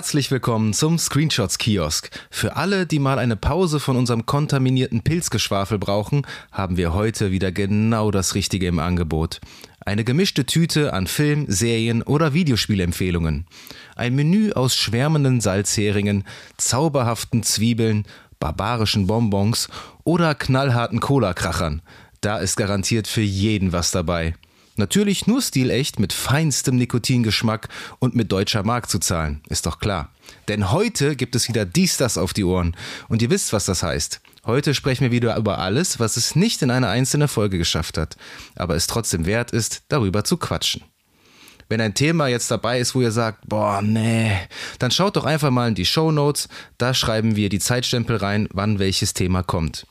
Herzlich willkommen zum Screenshots-Kiosk. Für alle, die mal eine Pause von unserem kontaminierten Pilzgeschwafel brauchen, haben wir heute wieder genau das Richtige im Angebot. Eine gemischte Tüte an Film, Serien oder Videospielempfehlungen. Ein Menü aus schwärmenden Salzheringen, zauberhaften Zwiebeln, barbarischen Bonbons oder knallharten Cola-Krachern. Da ist garantiert für jeden was dabei. Natürlich nur stilecht mit feinstem Nikotingeschmack und mit deutscher Mark zu zahlen, ist doch klar. Denn heute gibt es wieder dies, das auf die Ohren. Und ihr wisst, was das heißt. Heute sprechen wir wieder über alles, was es nicht in eine einzelne Folge geschafft hat, aber es trotzdem wert ist, darüber zu quatschen. Wenn ein Thema jetzt dabei ist, wo ihr sagt, boah, nee, dann schaut doch einfach mal in die Show Notes, da schreiben wir die Zeitstempel rein, wann welches Thema kommt.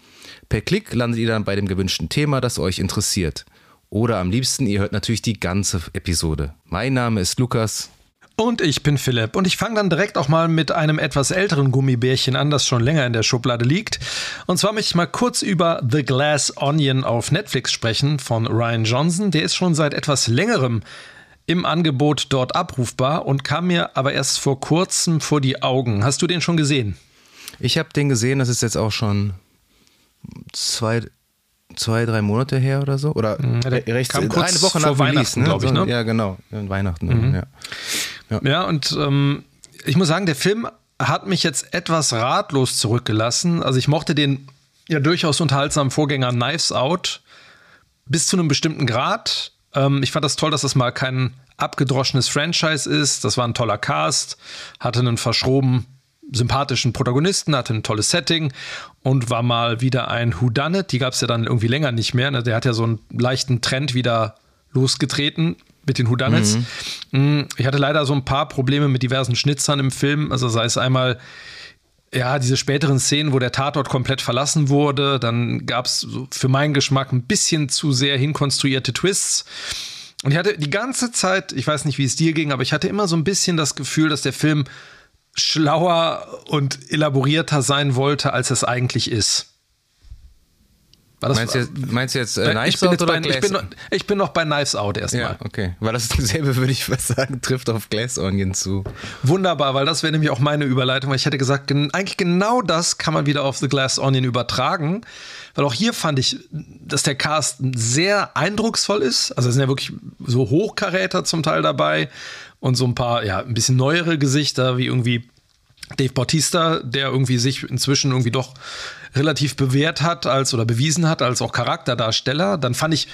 Per Klick landet ihr dann bei dem gewünschten Thema, das euch interessiert. Oder am liebsten, ihr hört natürlich die ganze Episode. Mein Name ist Lukas. Und ich bin Philipp. Und ich fange dann direkt auch mal mit einem etwas älteren Gummibärchen an, das schon länger in der Schublade liegt. Und zwar möchte ich mal kurz über The Glass Onion auf Netflix sprechen von Ryan Johnson. Der ist schon seit etwas längerem im Angebot dort abrufbar und kam mir aber erst vor kurzem vor die Augen. Hast du den schon gesehen? Ich habe den gesehen, das ist jetzt auch schon zwei, zwei, drei Monate her oder so. Oder Mhm, der recht, kam kurz eine Woche vor nach Weihnachten, Release, ne? glaub ich, ne? Ja, genau. Weihnachten. Mhm. Ja. Ja. Ja, und ähm, ich muss sagen, der Film hat mich jetzt etwas ratlos zurückgelassen. Also ich mochte den ja durchaus unterhaltsamen Vorgänger Knives Out bis zu einem bestimmten Grad. Ähm, ich fand das toll, dass das mal kein abgedroschenes Franchise ist. Das war ein toller Cast, hatte einen verschroben sympathischen Protagonisten, hatte ein tolles Setting und war mal wieder ein Whodunit. Die gab es ja dann irgendwie länger nicht mehr. Ne? Der hat ja so einen leichten Trend wieder losgetreten mit den Whodunits. Mm, Ich hatte leider so ein paar Probleme mit diversen Schnitzern im Film. Also sei es einmal ja, diese späteren Szenen, wo der Tatort komplett verlassen wurde, dann gab es für meinen Geschmack ein bisschen zu sehr hinkonstruierte Twists. Und ich hatte die ganze Zeit, ich weiß nicht, wie es dir ging, aber ich hatte immer so ein bisschen das Gefühl, dass der Film schlauer und elaborierter sein wollte, als es eigentlich ist. Meinst, du jetzt, meinst du jetzt äh, ich, Knives bin Out oder bei, ich, bin noch, ich bin noch bei Knives Out erstmal. ja, okay. Weil das dasselbe, würde ich fast sagen, trifft auf Glass Onion zu. Wunderbar, weil das wäre nämlich auch meine Überleitung, weil ich hätte gesagt, gen eigentlich genau das kann man wieder auf The Glass Onion übertragen. Weil auch hier fand ich, dass der Cast sehr eindrucksvoll ist. Also es sind ja wirklich so Hochkaräter zum Teil dabei und so ein paar, ja, ein bisschen neuere Gesichter, wie irgendwie Dave Bautista, der irgendwie sich inzwischen irgendwie doch relativ bewährt hat als oder bewiesen hat als auch Charakterdarsteller. Dann fand ich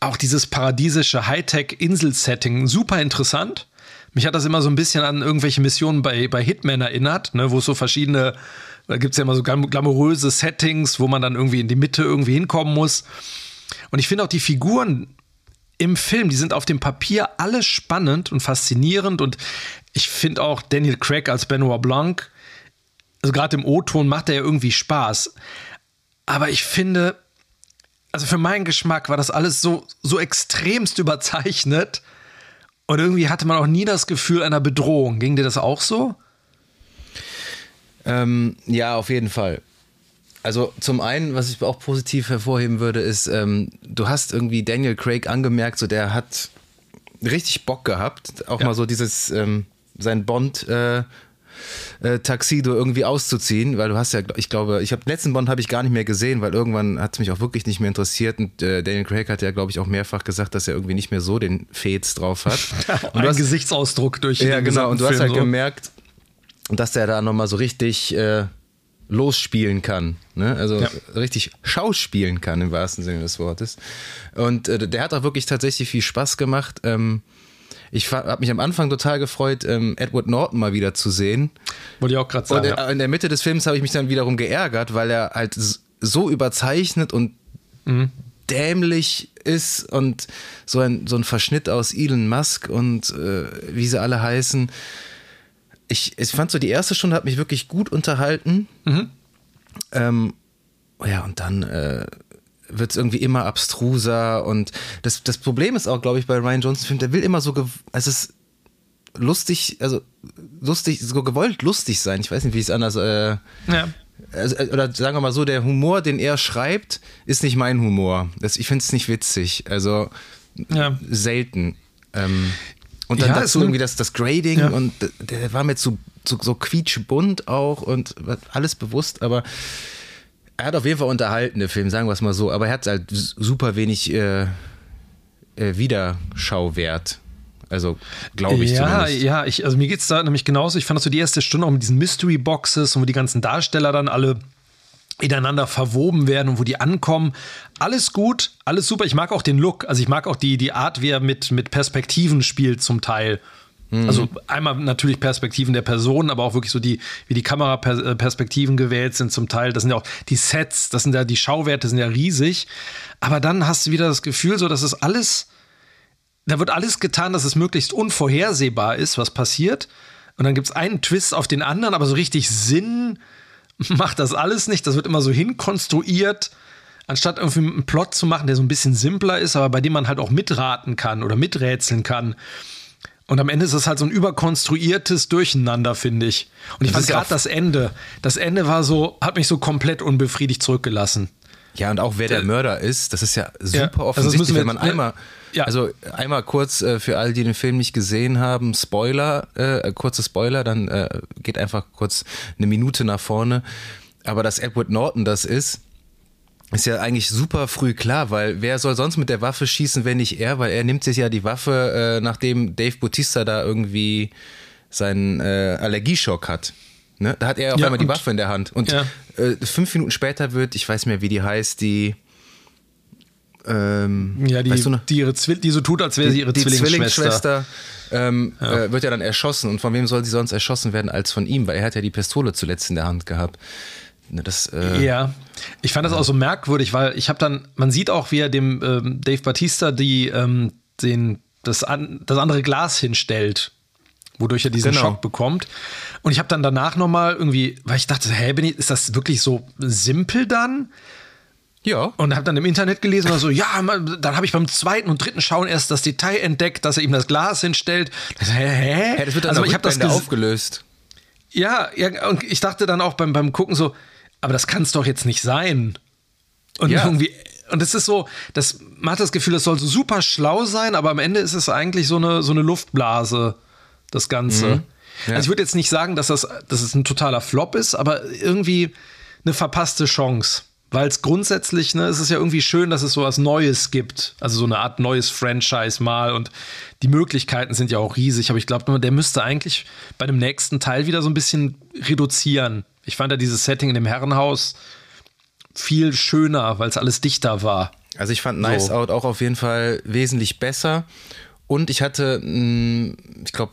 auch dieses paradiesische Hightech-Insel-Setting super interessant. Mich hat das immer so ein bisschen an irgendwelche Missionen bei, bei Hitman erinnert, ne, wo es so verschiedene, da gibt es ja immer so glam- glamouröse Settings, wo man dann irgendwie in die Mitte irgendwie hinkommen muss. Und ich finde auch die Figuren im Film, die sind auf dem Papier alle spannend und faszinierend und ich finde auch Daniel Craig als Benoit Blanc, also gerade im O-Ton macht er ja irgendwie Spaß. Aber ich finde, also für meinen Geschmack war das alles so, so extremst überzeichnet und irgendwie hatte man auch nie das Gefühl einer Bedrohung. Ging dir das auch so? Ähm, ja, auf jeden Fall. Also zum einen, was ich auch positiv hervorheben würde, ist, ähm, du hast irgendwie Daniel Craig angemerkt, so der hat richtig Bock gehabt, auch Ja. mal so dieses ähm, sein Bond äh, äh, Taxido irgendwie auszuziehen, weil du hast ja, ich glaube, ich habe letzten Bond habe ich gar nicht mehr gesehen, weil irgendwann hat es mich auch wirklich nicht mehr interessiert und äh, Daniel Craig hat ja, glaube ich, auch mehrfach gesagt, dass er irgendwie nicht mehr so den Fets drauf hat. Und Ein hast, Gesichtsausdruck durch ja, genau. Und du hast gesamten halt Film so. gemerkt, dass der da nochmal so richtig äh, losspielen kann. Ne? Also Ja. richtig schauspielen kann im wahrsten Sinne des Wortes. Und äh, der hat auch wirklich tatsächlich viel Spaß gemacht. Ähm, ich habe mich am Anfang total gefreut, ähm, Edward Norton mal wieder zu sehen. Wollte ich auch gerade Und sagen. äh, ja. in der Mitte des Films habe ich mich dann wiederum geärgert, weil er halt so überzeichnet und Mhm. dämlich ist und so ein, so ein Verschnitt aus Elon Musk und äh, wie sie alle heißen. Ich, ich fand so, die erste Stunde hat mich wirklich gut unterhalten. Mhm. Ähm, oh ja, und dann äh, wird es irgendwie immer abstruser und das, das Problem ist auch, glaube ich, bei Ryan Johnson Film, der will immer so, es ist lustig, also lustig, so gewollt lustig sein. Ich weiß nicht, wie ich es anders. Äh, ja. Also, äh, oder sagen wir mal so, der Humor, den er schreibt, ist nicht mein Humor. Das, ich finde es nicht witzig. Also ja. selten. Ähm, und dann ja, dazu irgendwie das, das Grading ja. und der war mir zu, zu so quietschbunt auch und alles bewusst, aber er hat auf jeden Fall unterhalten, der Film, sagen wir es mal so, aber er hat halt super wenig äh, äh, Wiederschauwert. Also glaube ich ja, zumindest. Ja, ich, also mir geht es da nämlich genauso. Ich fand das so die erste Stunde auch mit diesen Mystery Boxes und wo die ganzen Darsteller dann alle ineinander verwoben werden und wo die ankommen. Alles gut, alles super. Ich mag auch den Look. Also ich mag auch die, die Art, wie er mit, mit Perspektiven spielt zum Teil. Mhm. Also einmal natürlich Perspektiven der Person, aber auch wirklich so die, wie die Kameraperspektiven gewählt sind zum Teil. Das sind ja auch die Sets, das sind ja, die Schauwerte sind ja riesig. Aber dann hast du wieder das Gefühl, so, dass es alles da wird alles getan, dass es möglichst unvorhersehbar ist, was passiert. Und dann gibt es einen Twist auf den anderen, aber so richtig Sinn macht das alles nicht. Das wird immer so hinkonstruiert, anstatt irgendwie einen Plot zu machen, der so ein bisschen simpler ist, aber bei dem man halt auch mitraten kann oder miträtseln kann. Und am Ende ist es halt so ein überkonstruiertes Durcheinander, finde ich. Und ich das fand gerade das Ende. Das Ende war so, hat mich so komplett unbefriedigt zurückgelassen. Ja, und auch wer der Mörder ist, das ist ja super ja, also offensichtlich, also wenn man einmal ja. Also einmal kurz äh, für alle, die den Film nicht gesehen haben, Spoiler, äh, kurze Spoiler, dann äh, geht einfach kurz eine Minute nach vorne. Aber dass Edward Norton das ist, ist ja eigentlich super früh klar, weil wer soll sonst mit der Waffe schießen, wenn nicht er? Weil er nimmt sich ja die Waffe, äh, nachdem Dave Bautista da irgendwie seinen äh, Allergieschock hat. Ne? Da hat er auf ja, einmal die Waffe in der Hand. Und ja. äh, fünf Minuten später wird, ich weiß nicht mehr, wie die heißt, die ähm, ja, die, weißt du die, ihre die so tut, als wäre sie ihre die Zwillingsschwester. Zwillingsschwester ähm, ja. äh, wird ja dann erschossen. Und von wem soll sie sonst erschossen werden als von ihm? Weil er hat ja die Pistole zuletzt in der Hand gehabt. Das, äh, ja, ich fand das auch so merkwürdig, weil ich habe dann, man sieht auch, wie er dem ähm, Dave Batista die, ähm, den, das, an, das andere Glas hinstellt, wodurch er diesen genau. Schock bekommt. Und ich habe dann danach nochmal irgendwie, weil ich dachte, hä, bin ich, ist das wirklich so simpel dann? Ja. Und habe dann im Internet gelesen, so, ja, dann habe ich beim zweiten und dritten Schauen erst das Detail entdeckt, dass er ihm das Glas hinstellt. Hä? Hä? Ja, das wird dann also ich habe das aufgelöst. Ja, ja, und ich dachte dann auch beim, beim Gucken so, aber das kann es doch jetzt nicht sein. Und ja. irgendwie, und es ist so, das, man hat das Gefühl, das soll so super schlau sein, aber am Ende ist es eigentlich so eine, so eine Luftblase, das Ganze. Mhm. Ja. Also ich würde jetzt nicht sagen, dass das, dass es ein totaler Flop ist, aber irgendwie eine verpasste Chance weil es grundsätzlich, ne, es ist ja irgendwie schön, dass es so was Neues gibt. Also so eine Art neues Franchise mal und die Möglichkeiten sind ja auch riesig, aber ich glaube, der müsste eigentlich bei dem nächsten Teil wieder so ein bisschen reduzieren. Ich fand ja dieses Setting in dem Herrenhaus viel schöner, weil es alles dichter war. Also ich fand Nice so. Out auch auf jeden Fall wesentlich besser und ich hatte, hm, ich glaube,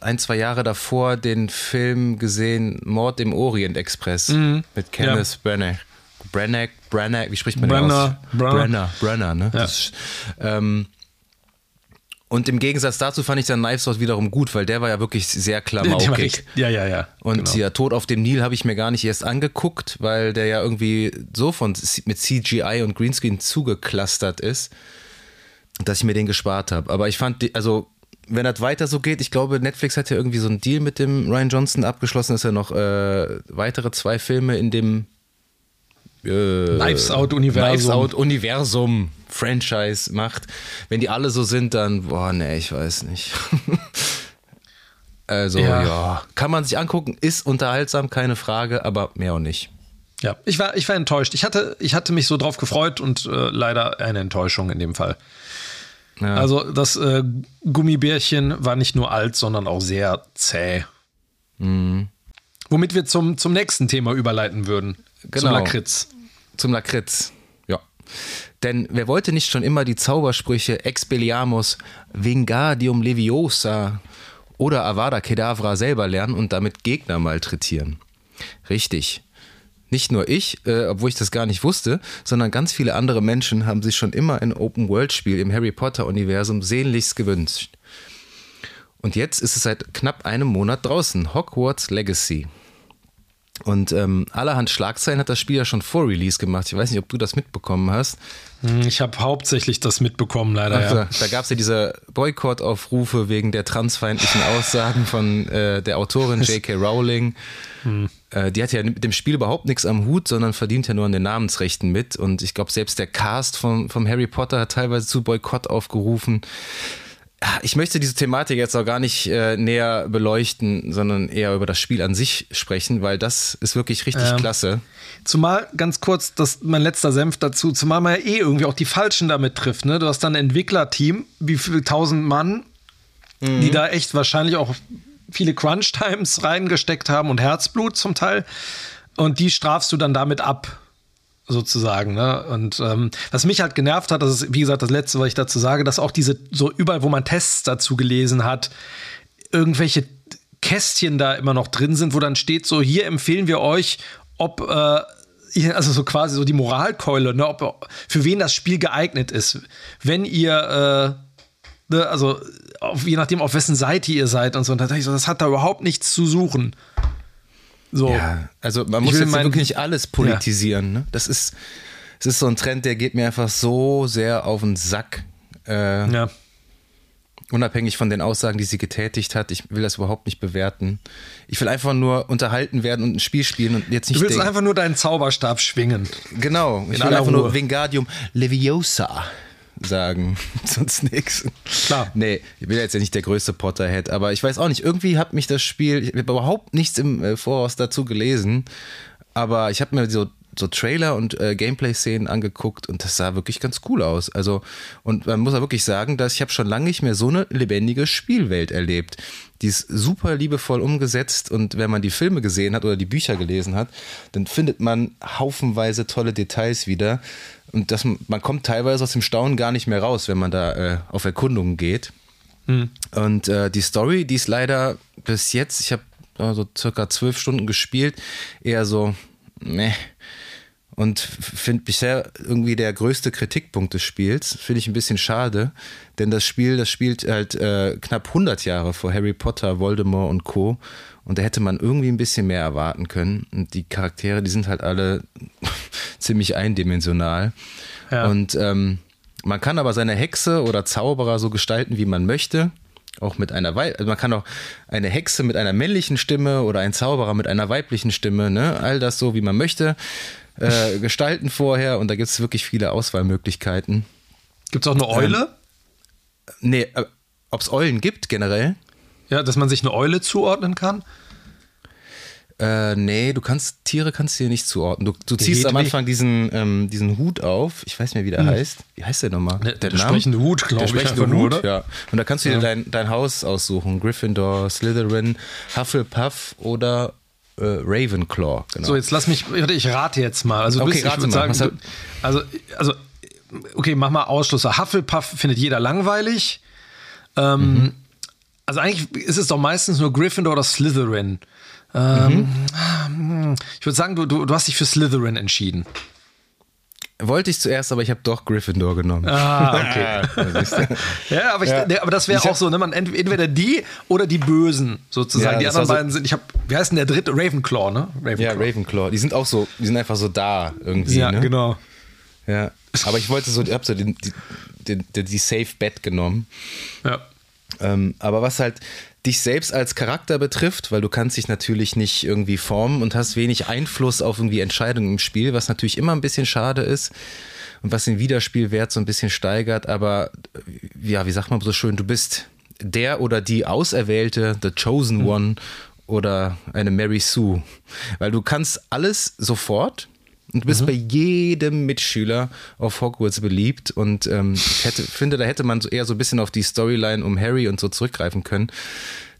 ein, zwei Jahre davor den Film gesehen, Mord im Orient Express mhm. mit Kenneth ja. Branagh. Branagh, Branagh, wie spricht man Brenner, den aus? Brenner, Brenner, ne? Ja. Das, ähm, und im Gegensatz dazu fand ich dann Knives Out wiederum gut, weil der war ja wirklich sehr klamaukig. Ja, ja, ja. Und genau. ja, Tod auf dem Nil habe ich mir gar nicht erst angeguckt, weil der ja irgendwie so von mit CGI und Greenscreen zugeklustert ist, dass ich mir den gespart habe. Aber ich fand, die, also wenn das weiter so geht, ich glaube, Netflix hat ja irgendwie so einen Deal mit dem Ryan Johnson abgeschlossen, dass er noch äh, weitere zwei Filme in dem äh, Knives Out Universum. Knives Out Universum Franchise macht. Wenn die alle so sind, dann, boah, nee, ich weiß nicht. also, ja. ja. Kann man sich angucken, ist unterhaltsam, keine Frage, aber mehr auch nicht. Ja, ich war, ich war enttäuscht. Ich hatte, ich hatte mich so drauf gefreut und äh, leider eine Enttäuschung in dem Fall. Ja. Also, das äh, Gummibärchen war nicht nur alt, sondern auch sehr zäh. Mhm. Womit wir zum, zum nächsten Thema überleiten würden. Genau. Zum Lakritz. Zum Lakritz, ja. Denn wer wollte nicht schon immer die Zaubersprüche Expelliarmus, Vingadium Leviosa oder Avada Kedavra selber lernen und damit Gegner malträtieren? Richtig. Nicht nur ich, äh, obwohl ich das gar nicht wusste, sondern ganz viele andere Menschen haben sich schon immer ein Open-World-Spiel im Harry Potter-Universum sehnlichst gewünscht. Und jetzt ist es seit knapp einem Monat draußen, Hogwarts Legacy. Und ähm, allerhand Schlagzeilen hat das Spiel ja schon vor Release gemacht. Ich weiß nicht, ob du das mitbekommen hast. Hm, ich habe hauptsächlich das mitbekommen, leider. Also, ja. Da gab es ja diese Boykottaufrufe wegen der transfeindlichen Aussagen von äh, der Autorin J.K. Rowling. Hm. Äh, die hat ja mit dem Spiel überhaupt nichts am Hut, sondern verdient ja nur an den Namensrechten mit. Und ich glaube, selbst der Cast von, vom Harry Potter hat teilweise zu Boykott aufgerufen ich möchte diese Thematik jetzt auch gar nicht äh, näher beleuchten, sondern eher über das Spiel an sich sprechen, weil das ist wirklich richtig ähm, klasse. Zumal ganz kurz, das mein letzter Senf dazu, zumal man ja eh irgendwie auch die Falschen damit trifft. Ne? Du hast dann ein Entwicklerteam, wie viele tausend Mann, mhm. die da echt wahrscheinlich auch viele Crunch-Times reingesteckt haben und Herzblut zum Teil. Und die strafst du dann damit ab sozusagen. Ne? Und ähm, was mich halt genervt hat, das ist, wie gesagt, das Letzte, was ich dazu sage, dass auch diese, so überall, wo man Tests dazu gelesen hat, irgendwelche Kästchen da immer noch drin sind, wo dann steht, so hier empfehlen wir euch, ob, äh, also so quasi so die Moralkeule, ne, ob, für wen das Spiel geeignet ist. Wenn ihr, äh, ne, also auf, je nachdem, auf wessen Seite ihr seid und so, und da ich so, das hat da überhaupt nichts zu suchen. So. Ja, also man muss jetzt mein, wirklich alles politisieren. Ja. Ne? Das ist, es ist so ein Trend, der geht mir einfach so sehr auf den Sack. Äh, ja. Unabhängig von den Aussagen, die sie getätigt hat, ich will das überhaupt nicht bewerten. Ich will einfach nur unterhalten werden und ein Spiel spielen und jetzt nicht. Du willst denken. einfach nur deinen Zauberstab schwingen. Genau. Ich will einfach Ruhe. nur Wingardium Leviosa sagen. Sonst nichts. Klar. Nee, ich bin jetzt ja nicht der größte Potterhead, aber ich weiß auch nicht, irgendwie hat mich das Spiel, ich habe überhaupt nichts im äh, Voraus dazu gelesen, aber ich habe mir so so Trailer und äh, Gameplay-Szenen angeguckt und das sah wirklich ganz cool aus. Also, und man muss auch wirklich sagen, dass ich habe schon lange nicht mehr so eine lebendige Spielwelt erlebt. Die ist super liebevoll umgesetzt und wenn man die Filme gesehen hat oder die Bücher gelesen hat, dann findet man haufenweise tolle Details wieder. Und das, man kommt teilweise aus dem Staunen gar nicht mehr raus, wenn man da äh, auf Erkundungen geht. Mhm. Und äh, die Story, die ist leider bis jetzt, ich habe so circa zwölf Stunden gespielt, eher so, meh. Und finde bisher irgendwie der größte Kritikpunkt des Spiels. Finde ich ein bisschen schade, denn das Spiel, das spielt halt äh, knapp 100 Jahre vor Harry Potter, Voldemort und Co. Und da hätte man irgendwie ein bisschen mehr erwarten können. Und die Charaktere, die sind halt alle ziemlich eindimensional. Ja. Und ähm, man kann aber seine Hexe oder Zauberer so gestalten, wie man möchte. Auch mit einer Weib also man kann auch eine Hexe mit einer männlichen Stimme oder ein Zauberer mit einer weiblichen Stimme, ne? All das so, wie man möchte, äh, gestalten vorher und da gibt es wirklich viele Auswahlmöglichkeiten. Gibt es auch eine Eule? Ähm, nee, äh, ob es Eulen gibt generell? Ja, dass man sich eine Eule zuordnen kann? Äh, nee, du kannst, Tiere kannst du dir nicht zuordnen. Du, du ziehst am Anfang diesen, ähm, diesen Hut auf. Ich weiß nicht mehr, wie der hm. heißt. Wie heißt der nochmal? Der, der, der sprechende Hut, glaube ich. Der sprechende Hut, oder? Ja. Und da kannst du dir dein, dein Haus aussuchen. Gryffindor, Slytherin, Hufflepuff oder äh, Ravenclaw. Genau. So, jetzt lass mich, ich rate jetzt mal. Also, okay, bist, ich würde sagen, du, also, also, okay, mach mal Ausschlüsse. Hufflepuff findet jeder langweilig. Ähm, mhm. Also eigentlich ist es doch meistens nur Gryffindor oder Slytherin. Ähm, mhm. Ich würde sagen, du, du, du hast dich für Slytherin entschieden. Wollte ich zuerst, aber ich habe doch Gryffindor genommen. Ah, okay. ja, aber, ich, ja. aber das wäre auch so, ne? Man entweder die oder die Bösen sozusagen. Ja, die anderen beiden sind, ich habe, wie heißt denn der dritte? Ravenclaw, ne? Ravenclaw. Ja, Ravenclaw. Die sind auch so, die sind einfach so da irgendwie. Ja, ne? genau. Ja, aber ich wollte so, ich habe so den, die, die, die Safe Bet genommen. Ja. Ähm, aber was halt dich selbst als Charakter betrifft, weil du kannst dich natürlich nicht irgendwie formen und hast wenig Einfluss auf irgendwie Entscheidungen im Spiel, was natürlich immer ein bisschen schade ist und was den Wiederspielwert so ein bisschen steigert. Aber ja, wie sagt man so schön, du bist der oder die Auserwählte, the chosen mhm. one oder eine Mary Sue, weil du kannst alles sofort und du bist mhm. bei jedem Mitschüler auf Hogwarts beliebt. Und ähm, ich hätte, finde, da hätte man so eher so ein bisschen auf die Storyline um Harry und so zurückgreifen können.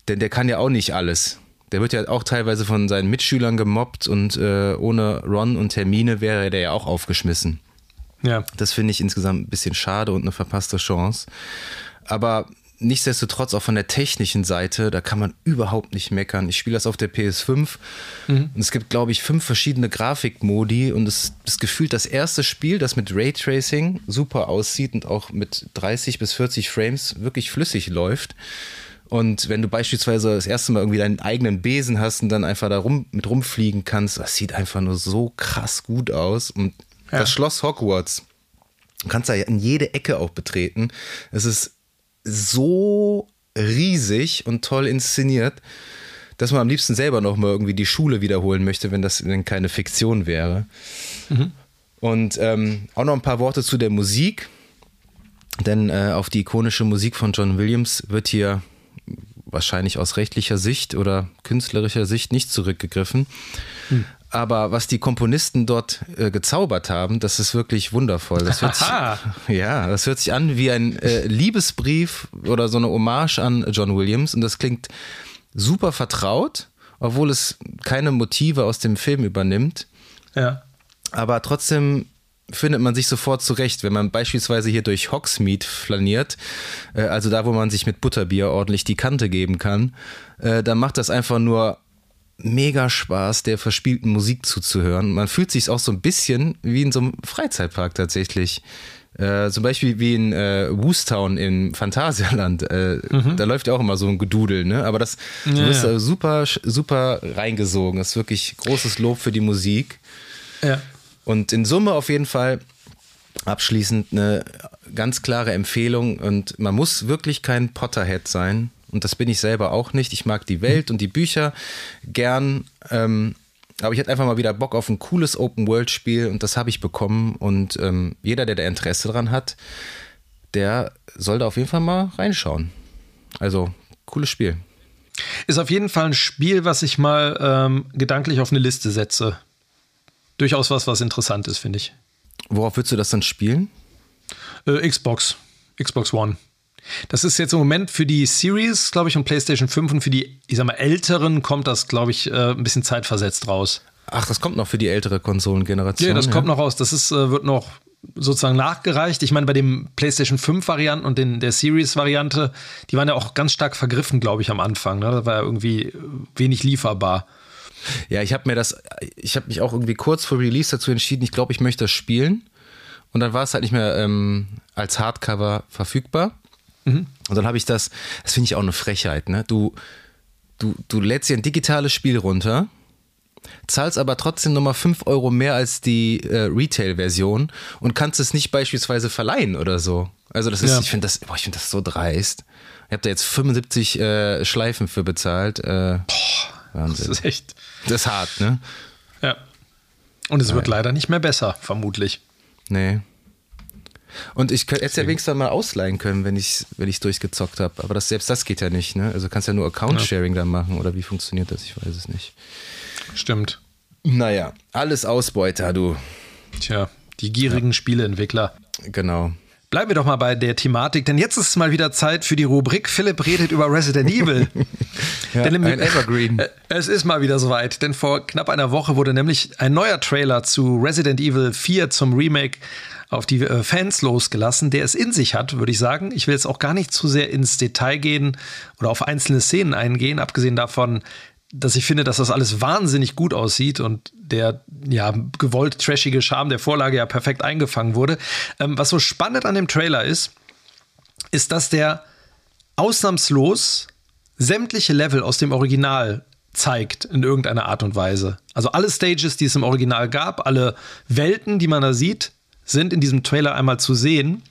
Denn der kann ja auch nicht alles. Der wird ja auch teilweise von seinen Mitschülern gemobbt und äh, ohne Ron und Termine wäre der ja auch aufgeschmissen. Ja. Das finde ich insgesamt ein bisschen schade und eine verpasste Chance. Aber nichtsdestotrotz auch von der technischen Seite, da kann man überhaupt nicht meckern. Ich spiele das auf der PS5 mhm. und es gibt, glaube ich, fünf verschiedene Grafikmodi und es ist gefühlt das erste Spiel, das mit Raytracing super aussieht und auch mit 30 bis 40 Frames wirklich flüssig läuft. Und wenn du beispielsweise das erste Mal irgendwie deinen eigenen Besen hast und dann einfach da rum, mit rumfliegen kannst, das sieht einfach nur so krass gut aus. Und ja. das Schloss Hogwarts, du kannst da in jede Ecke auch betreten. Es ist so riesig und toll inszeniert, dass man am liebsten selber noch mal irgendwie die Schule wiederholen möchte, wenn das denn keine Fiktion wäre. Mhm. Und ähm, auch noch ein paar Worte zu der Musik. Denn äh, auf die ikonische Musik von John Williams wird hier wahrscheinlich aus rechtlicher Sicht oder künstlerischer Sicht nicht zurückgegriffen. Hm. Aber was die Komponisten dort äh, gezaubert haben, das ist wirklich wundervoll. Das hört sich, ja, das hört sich an wie ein äh, Liebesbrief oder so eine Hommage an John Williams und das klingt super vertraut, obwohl es keine Motive aus dem Film übernimmt. Ja. Aber trotzdem findet man sich sofort zurecht, wenn man beispielsweise hier durch Hogsmeade flaniert, äh, also da, wo man sich mit Butterbier ordentlich die Kante geben kann, äh, dann macht das einfach nur mega Spaß, der verspielten Musik zuzuhören. Man fühlt sich auch so ein bisschen wie in so einem Freizeitpark tatsächlich. Äh, zum Beispiel wie in äh, Woostown im Phantasialand. Äh, mhm. Da läuft ja auch immer so ein Gedudel, ne? Aber das ja, du bist ja. super, super reingesogen. Das ist wirklich großes Lob für die Musik. Ja. Und in Summe auf jeden Fall abschließend eine ganz klare Empfehlung. Und man muss wirklich kein Potterhead sein. Und das bin ich selber auch nicht. Ich mag die Welt und die Bücher gern. Ähm, aber ich hatte einfach mal wieder Bock auf ein cooles Open-World-Spiel und das habe ich bekommen. Und ähm, jeder, der da Interesse dran hat, der soll da auf jeden Fall mal reinschauen. Also, cooles Spiel. Ist auf jeden Fall ein Spiel, was ich mal ähm, gedanklich auf eine Liste setze durchaus was, was interessant ist, finde ich. Worauf würdest du das dann spielen? Äh, Xbox. Xbox One. Das ist jetzt im Moment für die Series, glaube ich, und PlayStation 5 und für die, ich sag mal, älteren kommt das, glaube ich, äh, ein bisschen zeitversetzt raus. Ach, das kommt noch für die ältere Konsolengeneration. Ja, das ja. kommt noch raus. Das ist, äh, wird noch sozusagen nachgereicht. Ich meine, bei dem PlayStation 5 Varianten und den, der Series Variante, die waren ja auch ganz stark vergriffen, glaube ich, am Anfang. Ne? Das war ja irgendwie wenig lieferbar. Ja, ich habe mir das, ich habe mich auch irgendwie kurz vor Release dazu entschieden, ich glaube, ich möchte das spielen. Und dann war es halt nicht mehr ähm, als Hardcover verfügbar. Mhm. Und dann habe ich das, das finde ich auch eine Frechheit, ne? Du, du, du lädst dir ein digitales Spiel runter, zahlst aber trotzdem nochmal 5 Euro mehr als die äh, Retail-Version und kannst es nicht beispielsweise verleihen oder so. Also das ist, ja. ich finde das, boah, ich finde das so dreist. Ich habe da jetzt 75 äh, Schleifen für bezahlt. Äh, boah. Wahnsinn. Das ist echt. Das ist hart, ne? Ja. Und es Nein. wird leider nicht mehr besser, vermutlich. Nee. Und ich hätte es ja wenigstens mal ausleihen können, wenn ich es wenn durchgezockt habe. Aber das, selbst das geht ja nicht, ne? Also kannst ja nur Account-Sharing ja. dann machen oder wie funktioniert das? Ich weiß es nicht. Stimmt. Naja, alles Ausbeuter, du. Tja, die gierigen ja. Spieleentwickler. Genau. Bleiben wir doch mal bei der Thematik, denn jetzt ist es mal wieder Zeit für die Rubrik Philipp redet über Resident Evil. ja, denn im, ein Evergreen. Äh, es ist mal wieder soweit, denn vor knapp einer Woche wurde nämlich ein neuer Trailer zu Resident Evil 4 zum Remake auf die äh, Fans losgelassen, der es in sich hat, würde ich sagen. Ich will jetzt auch gar nicht zu sehr ins Detail gehen oder auf einzelne Szenen eingehen, abgesehen davon, dass ich finde, dass das alles wahnsinnig gut aussieht und der ja gewollt trashige Charme der Vorlage ja perfekt eingefangen wurde. Ähm, was so spannend an dem Trailer ist, ist, dass der ausnahmslos sämtliche Level aus dem Original zeigt in irgendeiner Art und Weise. Also alle Stages, die es im Original gab, alle Welten, die man da sieht, sind in diesem Trailer einmal zu sehen.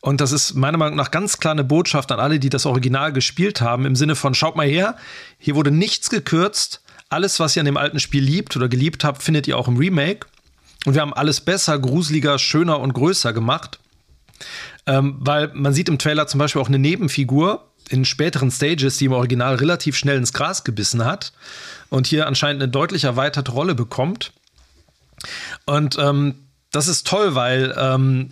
Und das ist meiner Meinung nach ganz klar eine Botschaft an alle, die das Original gespielt haben, im Sinne von, schaut mal her, hier wurde nichts gekürzt. Alles, was ihr an dem alten Spiel liebt oder geliebt habt, findet ihr auch im Remake. Und wir haben alles besser, gruseliger, schöner und größer gemacht. Ähm, weil man sieht im Trailer zum Beispiel auch eine Nebenfigur in späteren Stages, die im Original relativ schnell ins Gras gebissen hat und hier anscheinend eine deutlich erweiterte Rolle bekommt. Und ähm, das ist toll, weil ähm,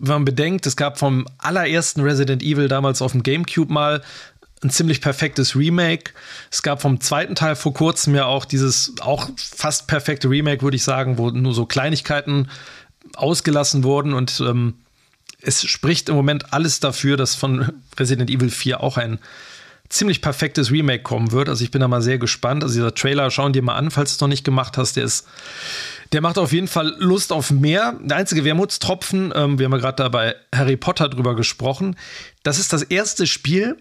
wenn man bedenkt, es gab vom allerersten Resident Evil damals auf dem GameCube mal ein ziemlich perfektes Remake. Es gab vom zweiten Teil vor kurzem ja auch dieses auch fast perfekte Remake, würde ich sagen, wo nur so Kleinigkeiten ausgelassen wurden und ähm, es spricht im Moment alles dafür, dass von Resident Evil 4 auch ein ziemlich perfektes Remake kommen wird. Also ich bin da mal sehr gespannt. Also dieser Trailer, schauen dir mal an, falls du es noch nicht gemacht hast, der ist der macht auf jeden Fall Lust auf mehr. Der einzige Wermutstropfen, ähm, wir haben ja gerade da bei Harry Potter drüber gesprochen, das ist das erste Spiel,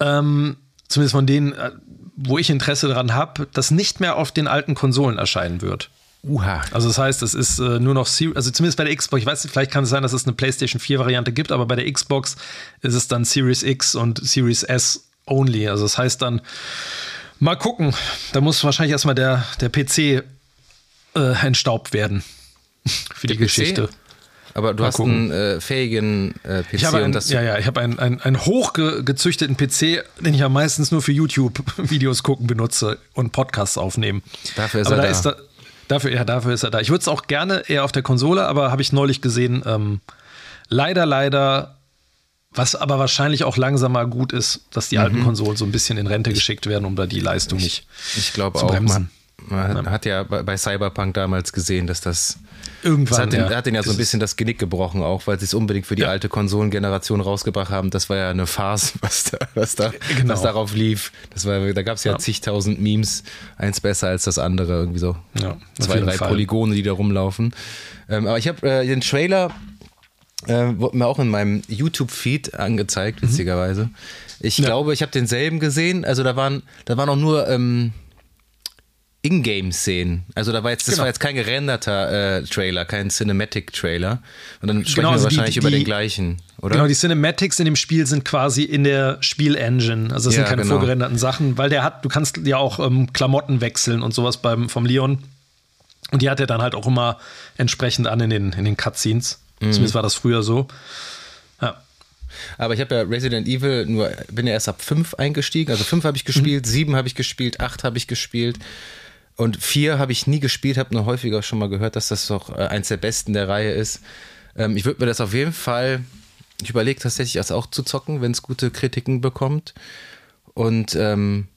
ähm, zumindest von denen, äh, wo ich Interesse daran habe, das nicht mehr auf den alten Konsolen erscheinen wird. Uha. Also das heißt, es ist äh, nur noch, also zumindest bei der Xbox, ich weiß nicht, vielleicht kann es sein, dass es eine PlayStation 4 Variante gibt, aber bei der Xbox ist es dann Series X und Series S only. Also das heißt dann, mal gucken, da muss wahrscheinlich erstmal der, der PC äh, entstaubt werden für die Geschichte. Aber du Mal hast gucken. einen äh, fähigen äh, PC Ich habe und einen, das ja, ja, ich habe einen, einen, einen hochgezüchteten PC, den ich ja meistens nur für YouTube-Videos gucken benutze und Podcasts aufnehmen. Dafür ist aber er da. Ist da dafür, ja, dafür ist er da. Ich würde es auch gerne eher auf der Konsole, aber habe ich neulich gesehen, ähm, leider, leider, was aber wahrscheinlich auch langsam mal gut ist, dass die Mhm. alten Konsolen so ein bisschen in Rente geschickt werden, um da die Leistung nicht ich glaube zu auch, bremsen. Man, man hat ja bei, Cyberpunk damals gesehen, dass das Das irgendwann. hat, den, ja, hat den ja so ein bisschen das Genick gebrochen, auch weil sie es unbedingt für die Ja. alte Konsolengeneration rausgebracht haben. Das war ja eine Farce, was, da, was, da, Genau. was darauf lief. Das war, da gab es ja, Ja. zigtausend Memes, eins besser als das andere, irgendwie so. Ja, Zwei, drei Fall. Polygone, die da rumlaufen. Ähm, aber ich habe äh, den Trailer, äh, wurde mir auch in meinem YouTube-Feed angezeigt, Mhm. witzigerweise. Ich glaube, ich habe denselben gesehen. Also da waren, da waren auch nur ähm, Ingame-Szenen. Also da war jetzt, das Genau. war jetzt kein gerenderter äh, Trailer, kein Cinematic-Trailer. Und dann sprechen Genau, wir also die- wahrscheinlich über die- den gleichen, oder? Genau, die Cinematics in dem Spiel sind quasi in der Spielengine. Also das Ja, sind keine genau. vorgerenderten Sachen, weil der hat, du kannst ja auch ähm, Klamotten wechseln und sowas beim, vom Leon. Und die hat er dann halt auch immer entsprechend an in den, in den Cutscenes. Mhm. Zumindest war das früher so. Ja. Aber ich habe ja Resident Evil nur, bin ja erst ab 5 eingestiegen. Also 5 habe ich gespielt, 7 habe ich gespielt, 8 habe ich gespielt. Und 4 habe ich nie gespielt, habe nur häufiger schon mal gehört, dass das doch äh, eins der besten der Reihe ist. Ähm, ich würde mir das auf jeden Fall, ich überlege tatsächlich das auch zu zocken, wenn es gute Kritiken bekommt. Und ähm,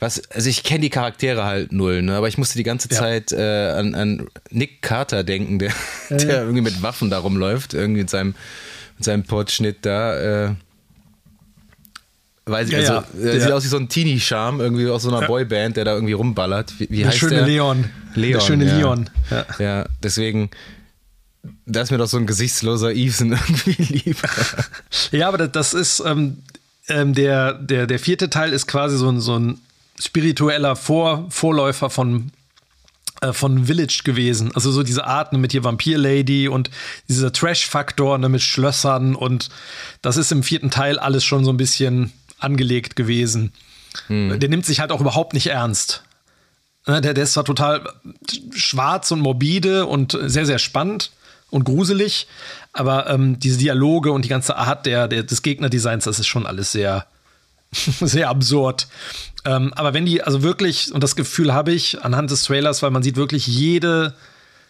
was, also ich kenne die Charaktere halt null, ne? aber ich musste die ganze Ja. Zeit äh, an, an Nick Carter denken, der, der irgendwie mit Waffen da rumläuft, irgendwie mit seinem, mit seinem Portschnitt da. Äh, weiß ich, Ja, also, ja, er der- sieht aus wie so ein Teenie-Charme, irgendwie aus so einer Ja. Boyband, der da irgendwie rumballert. Wie, wie Der heißt schöne der? Leon. Leon. Der schöne ja. Leon. Ja. Deswegen, da ist mir doch so ein gesichtsloser Eveson irgendwie lieber. Ja, aber das, ist ähm, ähm, der, der, der vierte Teil ist quasi so ein, so ein spiritueller Vor, Vorläufer von, äh, von Village gewesen. Also so diese Art ne, mit hier Vampir Lady und dieser Trash-Faktor ne, mit Schlössern und das ist im vierten Teil alles schon so ein bisschen angelegt gewesen. Der nimmt sich halt auch überhaupt nicht ernst. Ne, Der, der ist zwar total schwarz und morbide und sehr, sehr spannend und gruselig, aber ähm, diese Dialoge und die ganze Art der, der, des Gegnerdesigns, das ist schon alles sehr, sehr absurd. Ähm, aber wenn die, also wirklich, und das Gefühl habe ich anhand des Trailers, weil man sieht wirklich jede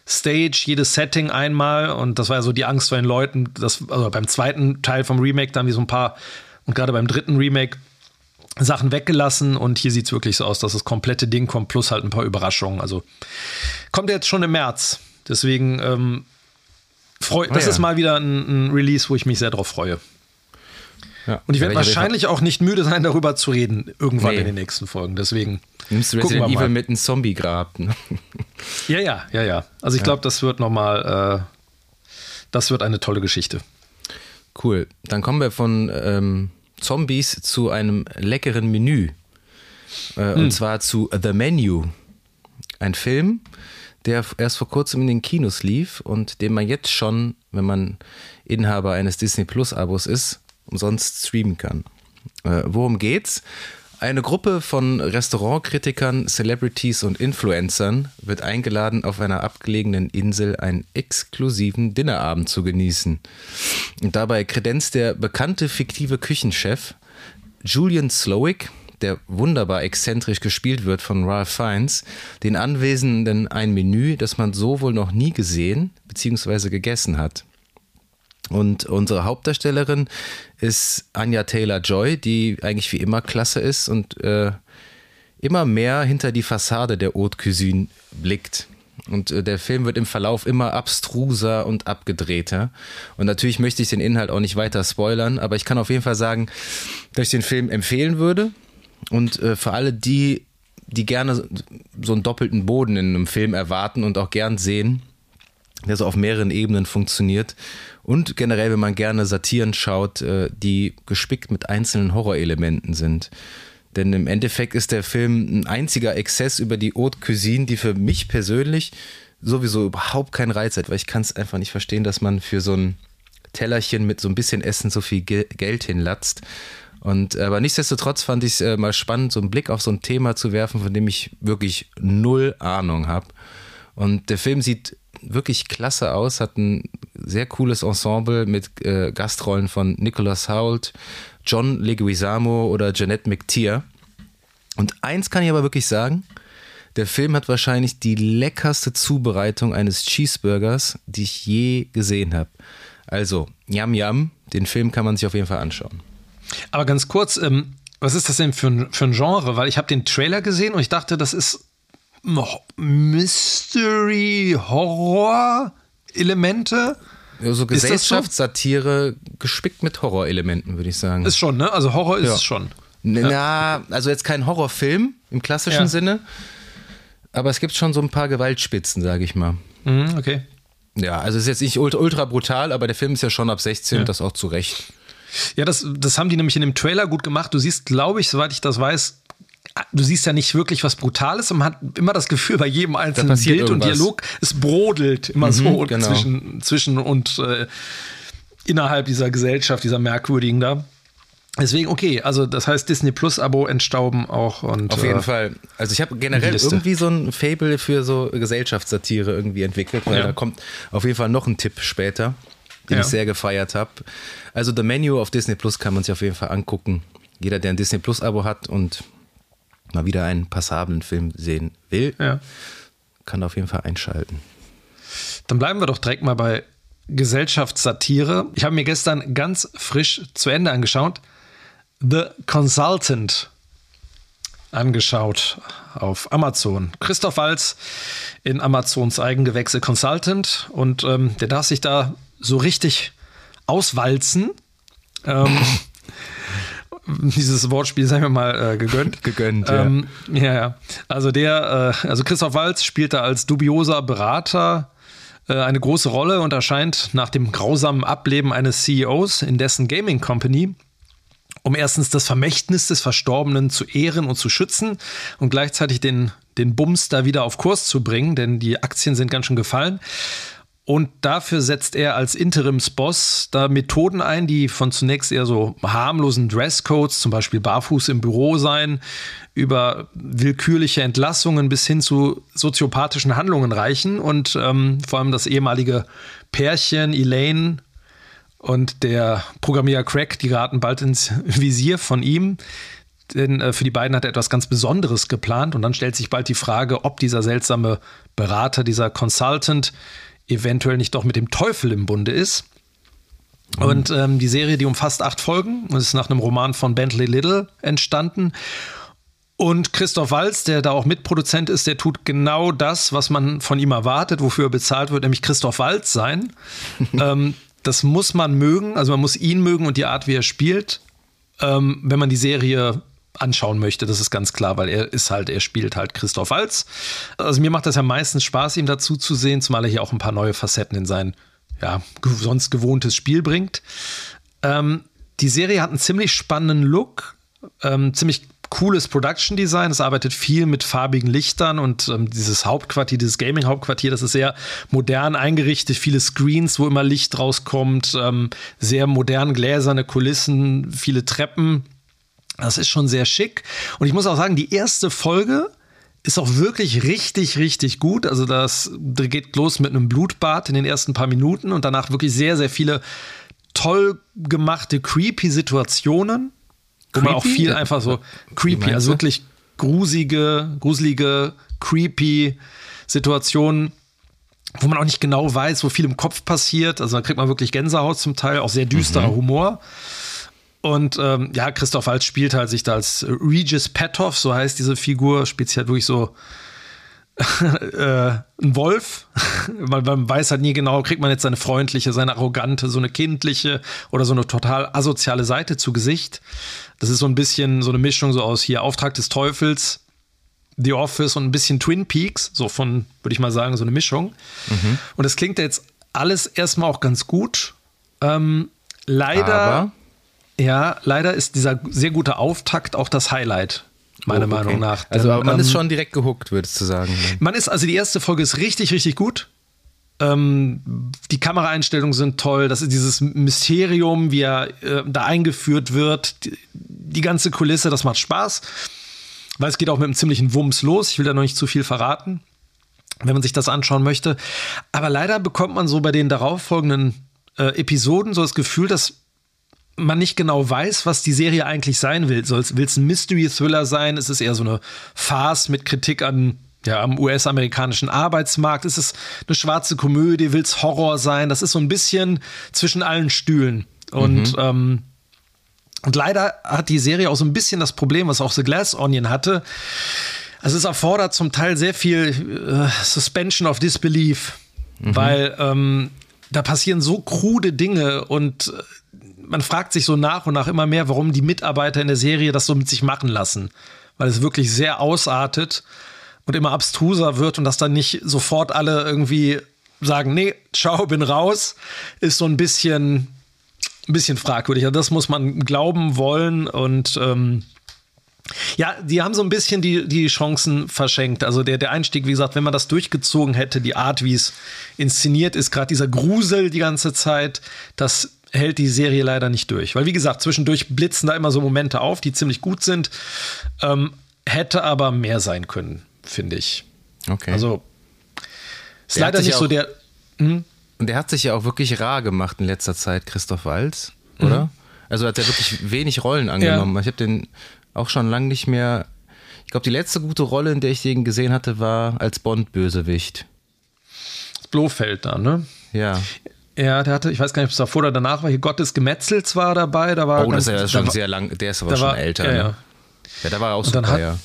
Stage, jedes Setting einmal und das war ja so die Angst vor den Leuten, das, also beim zweiten Teil vom Remake, da haben die so ein paar, und gerade beim dritten Remake, Sachen weggelassen und hier sieht es wirklich so aus, dass das komplette Ding kommt, plus halt ein paar Überraschungen. Also kommt jetzt schon im März. Deswegen ähm, freu, das ja. ist mal wieder ein, ein Release, wo ich mich sehr drauf freue. Ja. Und ich werde Ja, wahrscheinlich auch nicht müde sein, darüber zu reden, irgendwann Nee. in den nächsten Folgen. Deswegen Nimmst du Resident Evil mit einem Zombie-Grab? Ne? Ja, ja, ja, ja. Also ich glaube, das wird noch mal, äh, das wird eine tolle Geschichte. Cool. Dann kommen wir von ähm, Zombies zu einem leckeren Menü. Äh, Und zwar zu The Menu. Ein Film, der erst vor kurzem in den Kinos lief und den man jetzt schon, wenn man Inhaber eines Disney Plus Abos ist, umsonst streamen kann. Äh, worum geht's? Eine Gruppe von Restaurantkritikern, Celebrities und Influencern wird eingeladen, auf einer abgelegenen Insel einen exklusiven Dinnerabend zu genießen. Und dabei kredenzt der bekannte fiktive Küchenchef Julian Slowick, der wunderbar exzentrisch gespielt wird von Ralph Fiennes, den Anwesenden ein Menü, das man so wohl noch nie gesehen bzw. gegessen hat. Und unsere Hauptdarstellerin ist Anya Taylor Joy, die eigentlich wie immer klasse ist und äh, immer mehr hinter die Fassade der Haute Cuisine blickt. Und äh, der Film wird im Verlauf immer abstruser und abgedrehter. Und natürlich möchte ich den Inhalt auch nicht weiter spoilern, aber ich kann auf jeden Fall sagen, dass ich den Film empfehlen würde. Und äh, für alle die, die gerne so einen doppelten Boden in einem Film erwarten und auch gern sehen, der so auf mehreren Ebenen funktioniert. Und generell, wenn man gerne Satiren schaut, äh, die gespickt mit einzelnen Horrorelementen sind. Denn im Endeffekt ist der Film ein einziger Exzess über die Haute Cuisine, die für mich persönlich sowieso überhaupt keinen Reiz hat, weil ich kann es einfach nicht verstehen, dass man für so ein Tellerchen mit so ein bisschen Essen so viel Ge Geld hinlatzt. Und aber nichtsdestotrotz fand ich es äh, mal spannend, so einen Blick auf so ein Thema zu werfen, von dem ich wirklich null Ahnung habe. Und der Film sieht wirklich klasse aus, hat ein sehr cooles Ensemble mit äh, Gastrollen von Nicholas Hoult, John Leguizamo oder Jeanette McTeer. Und eins kann ich aber wirklich sagen, der Film hat wahrscheinlich die leckerste Zubereitung eines Cheeseburgers, die ich je gesehen habe. Also, Yam Yam, den Film kann man sich auf jeden Fall anschauen. Aber ganz kurz, ähm, was ist das denn für ein, für ein Genre? Weil ich habe den Trailer gesehen und ich dachte, das ist Mystery, Horror, Elemente. Ja, so Gesellschaftssatire so? gespickt mit Horrorelementen, würde ich sagen. Ist schon, ne? Also Horror ist ja. es schon. Na, ja. also jetzt kein Horrorfilm im klassischen. Sinne, aber es gibt schon so ein paar Gewaltspitzen, sage ich mal. Mhm, okay. Ja, also es ist jetzt nicht ultra, brutal, aber der Film ist ja schon ab 16 ja. das auch zu Recht. Ja, das, das haben die nämlich in dem Trailer gut gemacht. Du siehst, glaube ich, soweit ich das weiß, du siehst ja nicht wirklich was Brutales und man hat immer das Gefühl bei jedem einzelnen Bild irgendwas. und Dialog, es brodelt immer mhm, so genau. zwischen, zwischen und äh, innerhalb dieser Gesellschaft, dieser merkwürdigen da. Deswegen, okay, also das heißt Disney Plus Abo entstauben auch und. Auf jeden äh, Fall. Also ich habe generell irgendwie so ein Fable für so Gesellschaftssatire irgendwie entwickelt, weil ja. da kommt auf jeden Fall noch ein Tipp später, den ja. ich sehr gefeiert habe. Also The Menu auf Disney Plus kann man sich auf jeden Fall angucken. Jeder, der ein Disney Plus Abo hat und mal wieder einen passablen Film sehen will, ja. kann auf jeden Fall einschalten. Dann bleiben wir doch direkt mal bei Gesellschaftssatire. Ich habe mir gestern ganz frisch zu Ende angeschaut. The Consultant angeschaut auf Amazon. Christoph Walz in Amazons Eigengewächse Consultant und ähm, der darf sich da so richtig auswalzen. Ähm, dieses Wortspiel, sagen wir mal, äh, gegönnt. gegönnt, ja. Ähm, ja, ja. Also der, äh, also Christoph Walz spielt da als dubioser Berater äh, eine große Rolle und erscheint nach dem grausamen Ableben eines CEOs in dessen Gaming Company um erstens das Vermächtnis des Verstorbenen zu ehren und zu schützen und gleichzeitig den, den Bums da wieder auf Kurs zu bringen, denn die Aktien sind ganz schön gefallen. Und dafür setzt er als Interimsboss da Methoden ein, die von zunächst eher so harmlosen Dresscodes, zum Beispiel barfuß im Büro sein, über willkürliche Entlassungen bis hin zu soziopathischen Handlungen reichen. Und ähm, vor allem das ehemalige Pärchen Elaine und der Programmierer Craig, die geraten bald ins Visier von ihm. Denn äh, für die beiden hat er etwas ganz Besonderes geplant. Und dann stellt sich bald die Frage, ob dieser seltsame Berater, dieser Consultant, eventuell nicht doch mit dem Teufel im Bunde ist. Mhm. Und ähm, die Serie, die umfasst acht Folgen, und ist nach einem Roman von Bentley Little entstanden. Und Christoph Walz, der da auch Mitproduzent ist, der tut genau das, was man von ihm erwartet, wofür er bezahlt wird, nämlich Christoph Walz sein. ähm, das muss man mögen, also man muss ihn mögen und die Art, wie er spielt, ähm, wenn man die Serie anschauen möchte, das ist ganz klar, weil er ist halt, er spielt halt Christoph Walz. Also mir macht das ja meistens Spaß, ihm dazu zu sehen, zumal er hier auch ein paar neue Facetten in sein, ja, sonst gewohntes Spiel bringt. Ähm, die Serie hat einen ziemlich spannenden Look, ähm, ziemlich cooles Production Design. Es arbeitet viel mit farbigen Lichtern und ähm, dieses Hauptquartier, dieses Gaming-Hauptquartier, das ist sehr modern eingerichtet. Viele Screens, wo immer Licht rauskommt, ähm, sehr modern gläserne Kulissen, viele Treppen. Das ist schon sehr schick. Und ich muss auch sagen, die erste Folge ist auch wirklich richtig, richtig gut. Also das geht los mit einem Blutbad in den ersten paar Minuten und danach wirklich sehr, sehr viele toll gemachte, creepy Situationen, wo man auch viel einfach so creepy, also wirklich grusige, gruselige, creepy Situationen, wo man auch nicht genau weiß, wo viel im Kopf passiert. Also da kriegt man wirklich Gänsehaut zum Teil, auch sehr düsterer mhm. Humor. Und ähm, ja, Christoph Waltz spielt halt sich da als Regis Petov, so heißt diese Figur, spielt sich halt wirklich so äh, ein Wolf, weil man weiß halt nie genau, kriegt man jetzt seine freundliche, seine arrogante, so eine kindliche oder so eine total asoziale Seite zu Gesicht. Das ist so ein bisschen so eine Mischung so aus hier Auftrag des Teufels, The Office und ein bisschen Twin Peaks, so von, würde ich mal sagen, so eine Mischung. Mhm. Und das klingt jetzt alles erstmal auch ganz gut. Ähm, leider, Aber? Ja, leider ist dieser sehr gute Auftakt auch das Highlight meiner oh, okay. Meinung nach. Also Denn, man ähm, ist schon direkt gehuckt, würdest du sagen. Man ist, also die erste Folge ist richtig, richtig gut. Ähm, die Kameraeinstellungen sind toll. Das ist dieses Mysterium, wie er äh, da eingeführt wird. Die, die, ganze Kulisse, das macht Spaß. Weil es geht auch mit einem ziemlichen Wumms los. Ich will da noch nicht zu viel verraten, wenn man sich das anschauen möchte. Aber leider bekommt man so bei den darauffolgenden äh, Episoden so das Gefühl, dass man nicht genau weiß, was die Serie eigentlich sein will. Will es ein Mystery-Thriller sein? Ist es eher so eine Farce mit Kritik an ja, am US-amerikanischen Arbeitsmarkt? Ist es eine schwarze Komödie? Will es Horror sein? Das ist so ein bisschen zwischen allen Stühlen. Und, mhm. ähm, und leider hat die Serie auch so ein bisschen das Problem, was auch The Glass Onion hatte. Also es erfordert zum Teil sehr viel äh, Suspension of Disbelief, mhm. weil ähm, da passieren so krude Dinge und äh, man fragt sich so nach und nach immer mehr, warum die Mitarbeiter in der Serie das so mit sich machen lassen. Weil es wirklich sehr ausartet und immer abstruser wird und dass dann nicht sofort alle irgendwie sagen, nee, ciao, bin raus, ist so ein bisschen, ein bisschen fragwürdig. Also das muss man glauben wollen und ähm, ja, die haben so ein bisschen die, die Chancen verschenkt. Also der, der Einstieg, wie gesagt, wenn man das durchgezogen hätte, die Art, wie es inszeniert ist, gerade dieser Grusel die ganze Zeit, das hält die Serie leider nicht durch. Weil, wie gesagt, zwischendurch blitzen da immer so Momente auf, die ziemlich gut sind. Ähm, hätte aber mehr sein können, finde ich. Okay. Also, ist der leider nicht so der. Hm? Und der hat sich ja auch wirklich rar gemacht in letzter Zeit, Christoph Walz, oder? Mhm. Also hat er wirklich wenig Rollen angenommen. Ja. Ich habe den auch schon lange nicht mehr. Ich glaube, die letzte gute Rolle, in der ich den gesehen hatte, war als Bond-Bösewicht. Das Blofeld da, ne? Ja. Ja, der hatte, ich weiß gar nicht, ob es davor oder danach war, hier Gottes Gemetzels war dabei. Da war oh, ganz, das ist ja schon war, sehr lang, der ist aber schon war, älter. Ja, ja. ja, da war er auch super, hat, ja.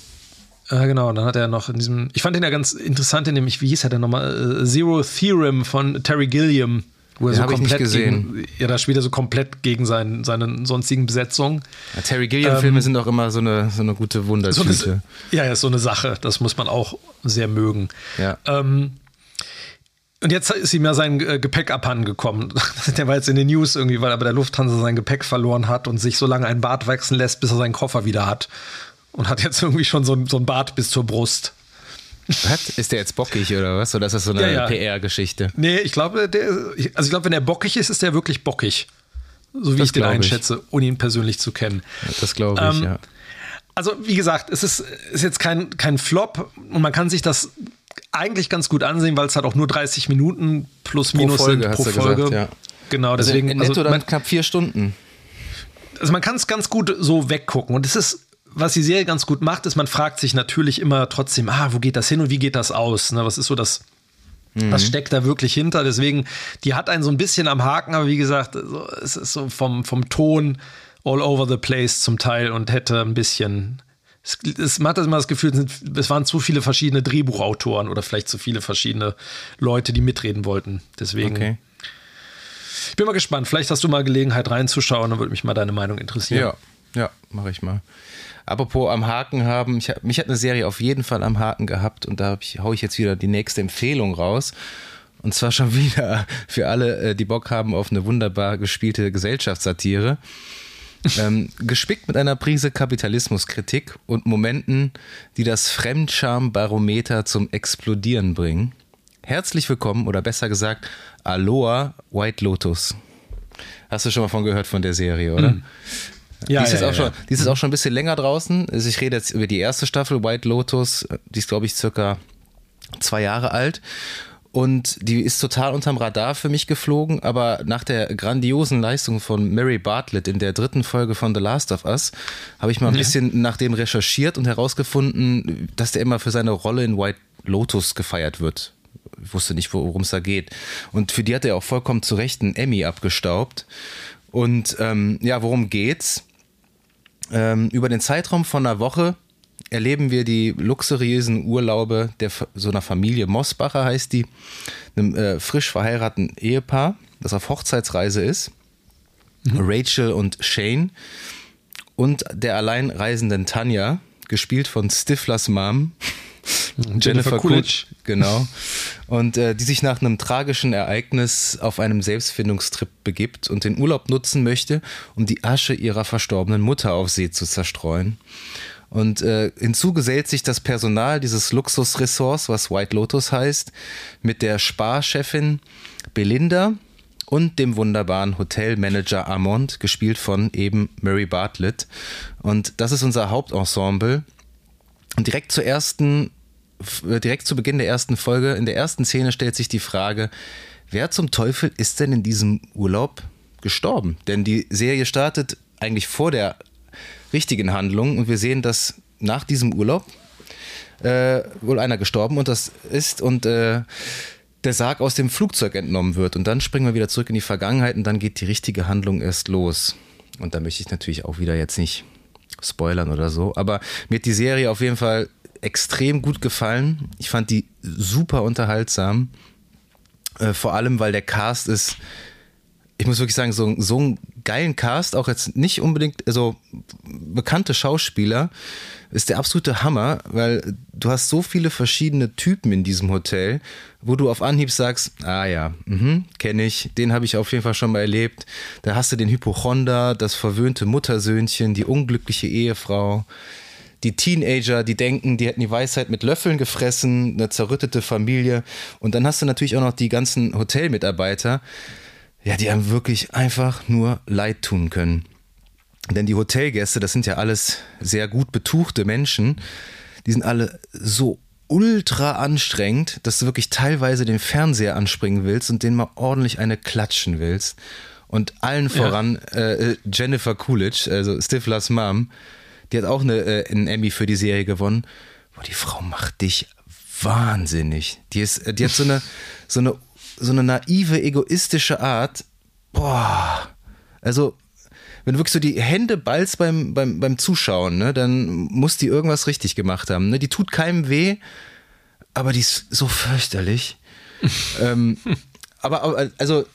Ja, genau. Und dann hat er noch in diesem, ich fand den ja ganz interessant, in dem, wie hieß er denn nochmal? Zero Theorem von Terry Gilliam. Wo er den so komplett gesehen. Gegen, ja, da spielt er so komplett gegen sein, seine sonstigen Besetzungen. Ja, Terry Gilliam-Filme ähm, sind auch immer so eine, so eine gute Wundertüte. So eine, ja, ja, so eine Sache. Das muss man auch sehr mögen. Ja. Ähm, und jetzt ist ihm ja sein äh, Gepäck abhanden gekommen. der war jetzt in den News irgendwie, weil er bei der Lufthansa sein Gepäck verloren hat und sich so lange ein Bart wechseln lässt, bis er seinen Koffer wieder hat. Und hat jetzt irgendwie schon so, so ein Bart bis zur Brust. Was? Ist der jetzt bockig oder was? Oder ist das so eine ja, ja. PR-Geschichte? Nee, ich glaube, der, also ich glaube, wenn er bockig ist, ist der wirklich bockig. So wie das ich den einschätze, ohne ihn persönlich zu kennen. das glaube ich, ähm, ja. Also, wie gesagt, es ist, ist jetzt kein, kein Flop und man kann sich das eigentlich ganz gut ansehen, weil es halt auch nur 30 Minuten plus minus pro Folge, sind pro Folge. Gesagt, ja. Genau, also deswegen. Also in netto also, dann knapp vier Stunden. Also man kann es ganz gut so weggucken. Und es ist, was die Serie ganz gut macht, ist, man fragt sich natürlich immer trotzdem, ah, wo geht das hin und wie geht das aus? Ne, was ist so das, mhm. was steckt da wirklich hinter? Deswegen, die hat einen so ein bisschen am Haken, aber wie gesagt, es ist so vom, vom Ton all over the place zum Teil und hätte ein bisschen es, es, man hat immer das Gefühl, es waren zu viele verschiedene Drehbuchautoren oder vielleicht zu viele verschiedene Leute, die mitreden wollten. Deswegen. Okay. Ich bin mal gespannt. Vielleicht hast du mal Gelegenheit reinzuschauen, dann würde mich mal deine Meinung interessieren. Ja, ja, mache ich mal. Apropos am Haken haben, ich, mich hat eine Serie auf jeden Fall am Haken gehabt und da ich, haue ich jetzt wieder die nächste Empfehlung raus. Und zwar schon wieder für alle, äh, die Bock haben auf eine wunderbar gespielte Gesellschaftssatire ähm, gespickt mit einer Prise Kapitalismuskritik und Momenten, die das Fremdscham-Barometer zum Explodieren bringen. Herzlich willkommen oder besser gesagt Aloha White Lotus. Hast du schon mal von gehört von der Serie, oder? Mm. Ja, die ist, ja, ja, schon, die ist auch schon ein bisschen länger draußen. Also ich rede jetzt über die erste Staffel, White Lotus. Die ist, glaube ich, circa zwei Jahre alt. Und die ist total unterm Radar für mich geflogen, aber nach der grandiosen Leistung von Mary Bartlett in der dritten Folge von The Last of Us habe ich mal ein ja. bisschen nach dem recherchiert und herausgefunden, dass der immer für seine Rolle in White Lotus gefeiert wird. Ich wusste nicht, worum es da geht. Und für die hat er auch vollkommen zu Recht einen Emmy abgestaubt. Und ähm, ja, worum geht's? Ähm, über den Zeitraum von einer Woche erleben wir die luxuriösen Urlaube der so einer Familie Mosbacher heißt die, einem äh, frisch verheirateten Ehepaar, das auf Hochzeitsreise ist. Mhm. Rachel und Shane und der allein reisenden Tanja, gespielt von Stiflers Mom. Jennifer, Jennifer Coolidge. Genau. Und äh, die sich nach einem tragischen Ereignis auf einem Selbstfindungstrip begibt und den Urlaub nutzen möchte, um die Asche ihrer verstorbenen Mutter auf See zu zerstreuen. Und äh, hinzu gesellt sich das Personal dieses Luxusressorts, was White Lotus heißt, mit der Sparchefin Belinda und dem wunderbaren Hotelmanager Amond, gespielt von eben Mary Bartlett. Und das ist unser Hauptensemble. Und direkt zur ersten, äh, direkt zu Beginn der ersten Folge, in der ersten Szene stellt sich die Frage, wer zum Teufel ist denn in diesem Urlaub gestorben? Denn die Serie startet eigentlich vor der richtigen Handlung. Und wir sehen, dass nach diesem Urlaub äh, wohl einer gestorben und das ist und äh, der Sarg aus dem Flugzeug entnommen wird. Und dann springen wir wieder zurück in die Vergangenheit und dann geht die richtige Handlung erst los. Und da möchte ich natürlich auch wieder jetzt nicht spoilern oder so. Aber mir hat die Serie auf jeden Fall extrem gut gefallen. Ich fand die super unterhaltsam. Äh, vor allem, weil der Cast ist ich muss wirklich sagen, so, so einen geilen Cast, auch jetzt nicht unbedingt, also bekannte Schauspieler, ist der absolute Hammer, weil du hast so viele verschiedene Typen in diesem Hotel, wo du auf Anhieb sagst, ah ja, mhm, kenne ich, den habe ich auf jeden Fall schon mal erlebt. Da hast du den Hypochonder, das verwöhnte Muttersöhnchen, die unglückliche Ehefrau, die Teenager, die denken, die hätten die Weisheit mit Löffeln gefressen, eine zerrüttete Familie. Und dann hast du natürlich auch noch die ganzen Hotelmitarbeiter, ja, die einem wirklich einfach nur leid tun können. Denn die Hotelgäste, das sind ja alles sehr gut betuchte Menschen, die sind alle so ultra anstrengend, dass du wirklich teilweise den Fernseher anspringen willst und den mal ordentlich eine klatschen willst. Und allen voran ja. äh, Jennifer Coolidge, also Stiflers Mom, die hat auch eine, äh, einen Emmy für die Serie gewonnen. Boah, die Frau macht dich wahnsinnig. Die, ist, die hat so eine, so eine so eine naive, egoistische Art. Boah. Also, wenn du wirklich so die Hände ballst beim, beim, beim Zuschauen, ne, dann muss die irgendwas richtig gemacht haben. Ne? Die tut keinem weh, aber die ist so fürchterlich. ähm, aber, aber, also,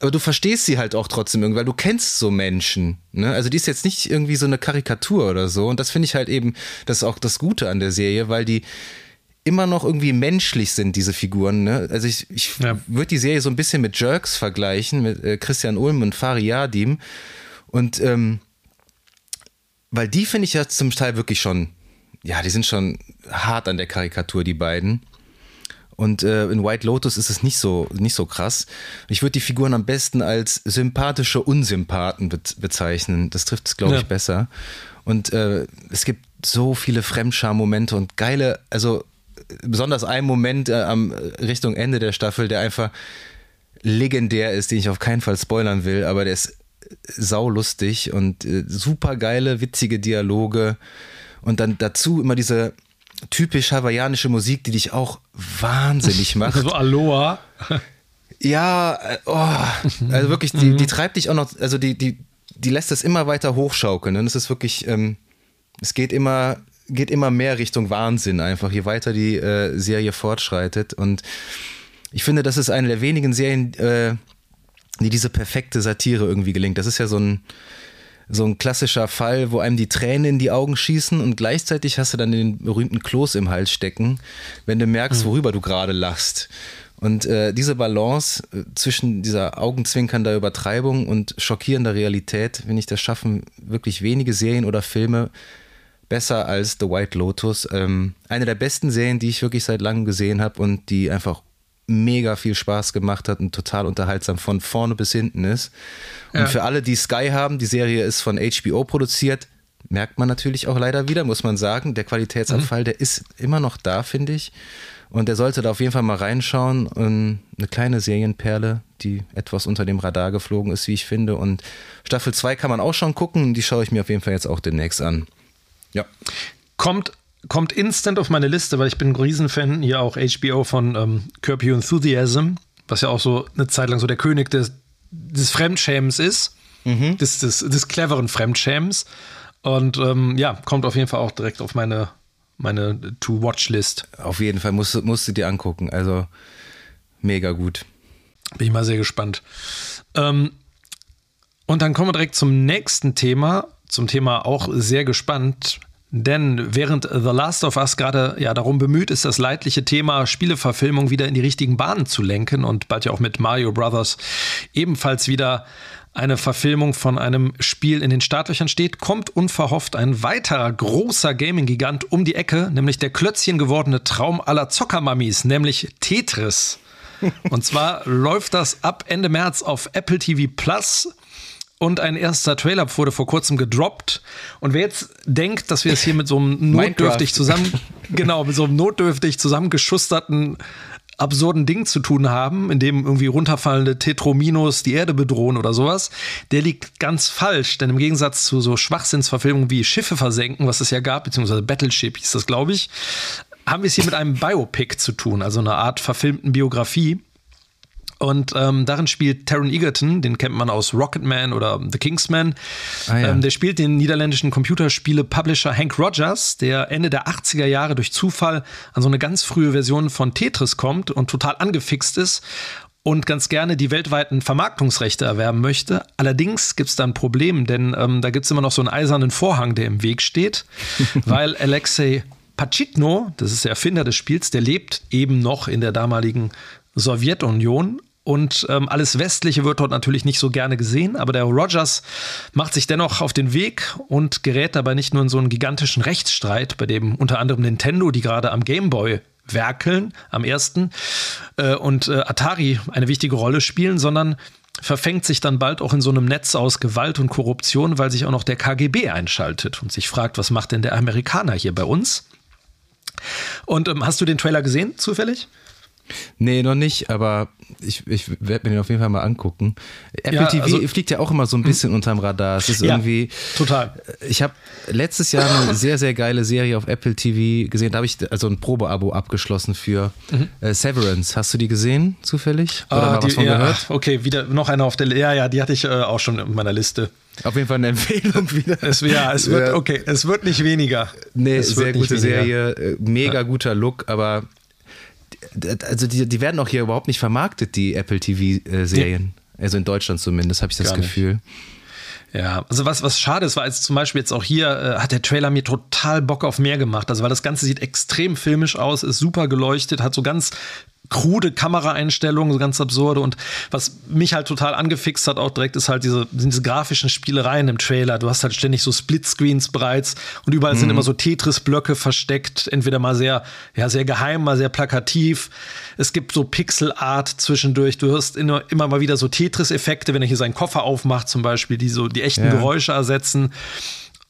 aber du verstehst sie halt auch trotzdem irgendwie, weil du kennst so Menschen. Ne? Also die ist jetzt nicht irgendwie so eine Karikatur oder so. Und das finde ich halt eben, das ist auch das Gute an der Serie, weil die, immer noch irgendwie menschlich sind, diese Figuren. Ne? Also ich, ich ja. würde die Serie so ein bisschen mit Jerks vergleichen, mit äh, Christian Ulm und Fari Yadim. Und ähm, weil die finde ich ja zum Teil wirklich schon, ja, die sind schon hart an der Karikatur, die beiden. Und äh, in White Lotus ist es nicht so, nicht so krass. Ich würde die Figuren am besten als sympathische Unsympathen be bezeichnen. Das trifft es, glaube ja. ich, besser. Und äh, es gibt so viele Fremdscham-Momente und geile, also besonders ein Moment äh, am Richtung Ende der Staffel, der einfach legendär ist, den ich auf keinen Fall spoilern will, aber der ist saulustig und äh, super geile, witzige Dialoge und dann dazu immer diese typisch hawaiianische Musik, die dich auch wahnsinnig macht. So Aloha. Ja, äh, oh, also wirklich, die, die treibt dich auch noch, also die, die, die lässt es immer weiter hochschaukeln. Und es ist wirklich, ähm, es geht immer geht immer mehr Richtung Wahnsinn einfach, je weiter die äh, Serie fortschreitet. Und ich finde, das ist eine der wenigen Serien, äh, die diese perfekte Satire irgendwie gelingt. Das ist ja so ein, so ein klassischer Fall, wo einem die Tränen in die Augen schießen und gleichzeitig hast du dann den berühmten Kloß im Hals stecken, wenn du merkst, mhm. worüber du gerade lachst. Und äh, diese Balance äh, zwischen dieser augenzwinkernder Übertreibung und schockierender Realität, wenn ich das schaffen, wirklich wenige Serien oder Filme besser als The White Lotus. Ähm, eine der besten Serien, die ich wirklich seit langem gesehen habe und die einfach mega viel Spaß gemacht hat und total unterhaltsam von vorne bis hinten ist. Und ja. für alle, die Sky haben, die Serie ist von HBO produziert, merkt man natürlich auch leider wieder, muss man sagen. Der Qualitätsabfall, mhm. der ist immer noch da, finde ich. Und der sollte da auf jeden Fall mal reinschauen. Und eine kleine Serienperle, die etwas unter dem Radar geflogen ist, wie ich finde. Und Staffel 2 kann man auch schon gucken. Die schaue ich mir auf jeden Fall jetzt auch demnächst an. Ja. Kommt, kommt instant auf meine Liste, weil ich bin ein Riesenfan hier auch HBO von ähm, Curb Your Enthusiasm, was ja auch so eine Zeit lang so der König des, des Fremdschämens ist, mhm. des, des, des cleveren Fremdschämens. Und ähm, ja, kommt auf jeden Fall auch direkt auf meine, meine To-Watch-List. Auf jeden Fall musst, musst du dir angucken. Also mega gut. Bin ich mal sehr gespannt. Ähm, und dann kommen wir direkt zum nächsten Thema zum Thema auch sehr gespannt. Denn während The Last of Us gerade ja darum bemüht ist, das leidliche Thema Spieleverfilmung wieder in die richtigen Bahnen zu lenken und bald ja auch mit Mario Brothers ebenfalls wieder eine Verfilmung von einem Spiel in den Startlöchern steht, kommt unverhofft ein weiterer großer Gaming-Gigant um die Ecke, nämlich der Klötzchen gewordene Traum aller Zockermammis, nämlich Tetris. Und zwar läuft das ab Ende März auf Apple TV Plus und ein erster Trailer wurde vor kurzem gedroppt. Und wer jetzt denkt, dass wir es hier mit so einem notdürftig zusammen, genau, mit so einem notdürftig zusammengeschusterten absurden Ding zu tun haben, in dem irgendwie runterfallende Tetrominos die Erde bedrohen oder sowas, der liegt ganz falsch. Denn im Gegensatz zu so Schwachsinnsverfilmungen wie Schiffe versenken, was es ja gab, beziehungsweise Battleship hieß das, glaube ich, haben wir es hier mit einem Biopic zu tun, also einer Art verfilmten Biografie. Und ähm, darin spielt Taron Egerton, den kennt man aus Rocketman oder The Kingsman. Ah, ja. ähm, der spielt den niederländischen Computerspiele-Publisher Hank Rogers, der Ende der 80er Jahre durch Zufall an so eine ganz frühe Version von Tetris kommt und total angefixt ist und ganz gerne die weltweiten Vermarktungsrechte erwerben möchte. Allerdings gibt es da ein Problem, denn ähm, da gibt es immer noch so einen eisernen Vorhang, der im Weg steht, weil Alexei Pachitno, das ist der Erfinder des Spiels, der lebt eben noch in der damaligen Sowjetunion und ähm, alles Westliche wird dort natürlich nicht so gerne gesehen, aber der Rogers macht sich dennoch auf den Weg und gerät dabei nicht nur in so einen gigantischen Rechtsstreit, bei dem unter anderem Nintendo, die gerade am Gameboy werkeln, am ersten, äh, und äh, Atari eine wichtige Rolle spielen, sondern verfängt sich dann bald auch in so einem Netz aus Gewalt und Korruption, weil sich auch noch der KGB einschaltet und sich fragt, was macht denn der Amerikaner hier bei uns? Und ähm, hast du den Trailer gesehen, zufällig? Nee, noch nicht, aber ich, ich werde mir den auf jeden Fall mal angucken. Apple ja, TV also, fliegt ja auch immer so ein bisschen unterm Radar. Es ist ja, irgendwie. Total. Ich habe letztes Jahr eine sehr, sehr geile Serie auf Apple TV gesehen. Da habe ich also ein Probeabo abgeschlossen für mhm. äh, Severance. Hast du die gesehen, zufällig? Oder ah, mal was von ja, gehört? Okay, wieder noch einer auf der Ja, ja, die hatte ich äh, auch schon in meiner Liste. Auf jeden Fall eine Empfehlung wieder. Es, ja, es wird, okay, es wird nicht weniger. Nee, sehr gute. Serie, äh, mega guter Look, aber also die, die werden auch hier überhaupt nicht vermarktet, die Apple TV-Serien. Ja. Also in Deutschland zumindest, habe ich das Gar Gefühl. Nicht. Ja, also was, was schade ist, war jetzt zum Beispiel jetzt auch hier, äh, hat der Trailer mir total Bock auf mehr gemacht. Also weil das Ganze sieht extrem filmisch aus, ist super geleuchtet, hat so ganz krude Kameraeinstellungen, so ganz absurde. Und was mich halt total angefixt hat, auch direkt, ist halt diese, diese grafischen Spielereien im Trailer. Du hast halt ständig so Splitscreens bereits und überall mhm. sind immer so Tetris-Blöcke versteckt, entweder mal sehr, ja, sehr geheim, mal sehr plakativ. Es gibt so Pixel-Art zwischendurch. Du hörst immer, immer mal wieder so Tetris-Effekte, wenn er hier seinen Koffer aufmacht, zum Beispiel, die so die echten ja. Geräusche ersetzen.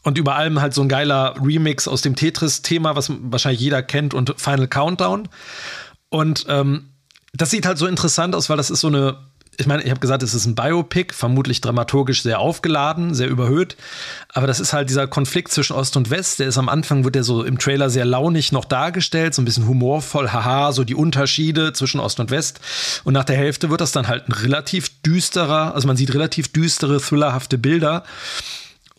Und über allem halt so ein geiler Remix aus dem Tetris-Thema, was wahrscheinlich jeder kennt, und Final Countdown. Und ähm, das sieht halt so interessant aus, weil das ist so eine, ich meine, ich habe gesagt, es ist ein Biopic, vermutlich dramaturgisch sehr aufgeladen, sehr überhöht. Aber das ist halt dieser Konflikt zwischen Ost und West. Der ist am Anfang, wird der so im Trailer sehr launig noch dargestellt, so ein bisschen humorvoll, haha, so die Unterschiede zwischen Ost und West. Und nach der Hälfte wird das dann halt ein relativ düsterer, also man sieht relativ düstere, thrillerhafte Bilder.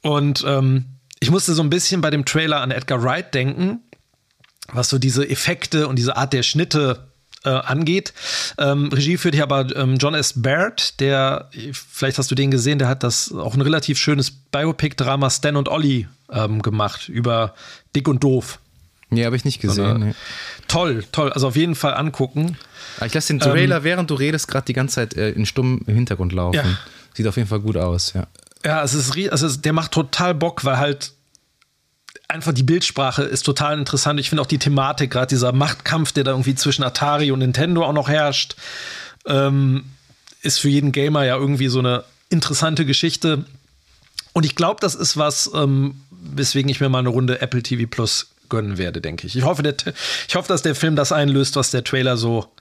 Und ähm, ich musste so ein bisschen bei dem Trailer an Edgar Wright denken, was so diese Effekte und diese Art der Schnitte äh, angeht. Ähm, Regie führt hier aber ähm, John S. Baird, der, vielleicht hast du den gesehen, der hat das auch ein relativ schönes Biopic-Drama Stan und Ollie ähm, gemacht über Dick und Doof. Nee, habe ich nicht gesehen. Nee. Toll, toll. Also auf jeden Fall angucken. Ah, ich lasse den Trailer, ähm, während du redest, gerade die ganze Zeit äh, in stumm im Hintergrund laufen. Ja. Sieht auf jeden Fall gut aus, ja. Ja, es ist, also der macht total Bock, weil halt einfach die Bildsprache ist total interessant. Ich finde auch die Thematik, gerade dieser Machtkampf, der da irgendwie zwischen Atari und Nintendo auch noch herrscht, ähm, ist für jeden Gamer ja irgendwie so eine interessante Geschichte. Und ich glaube, das ist was, ähm, weswegen ich mir mal eine Runde Apple TV Plus gönnen werde, denke ich. Ich hoffe, der, ich hoffe, dass der Film das einlöst, was der Trailer so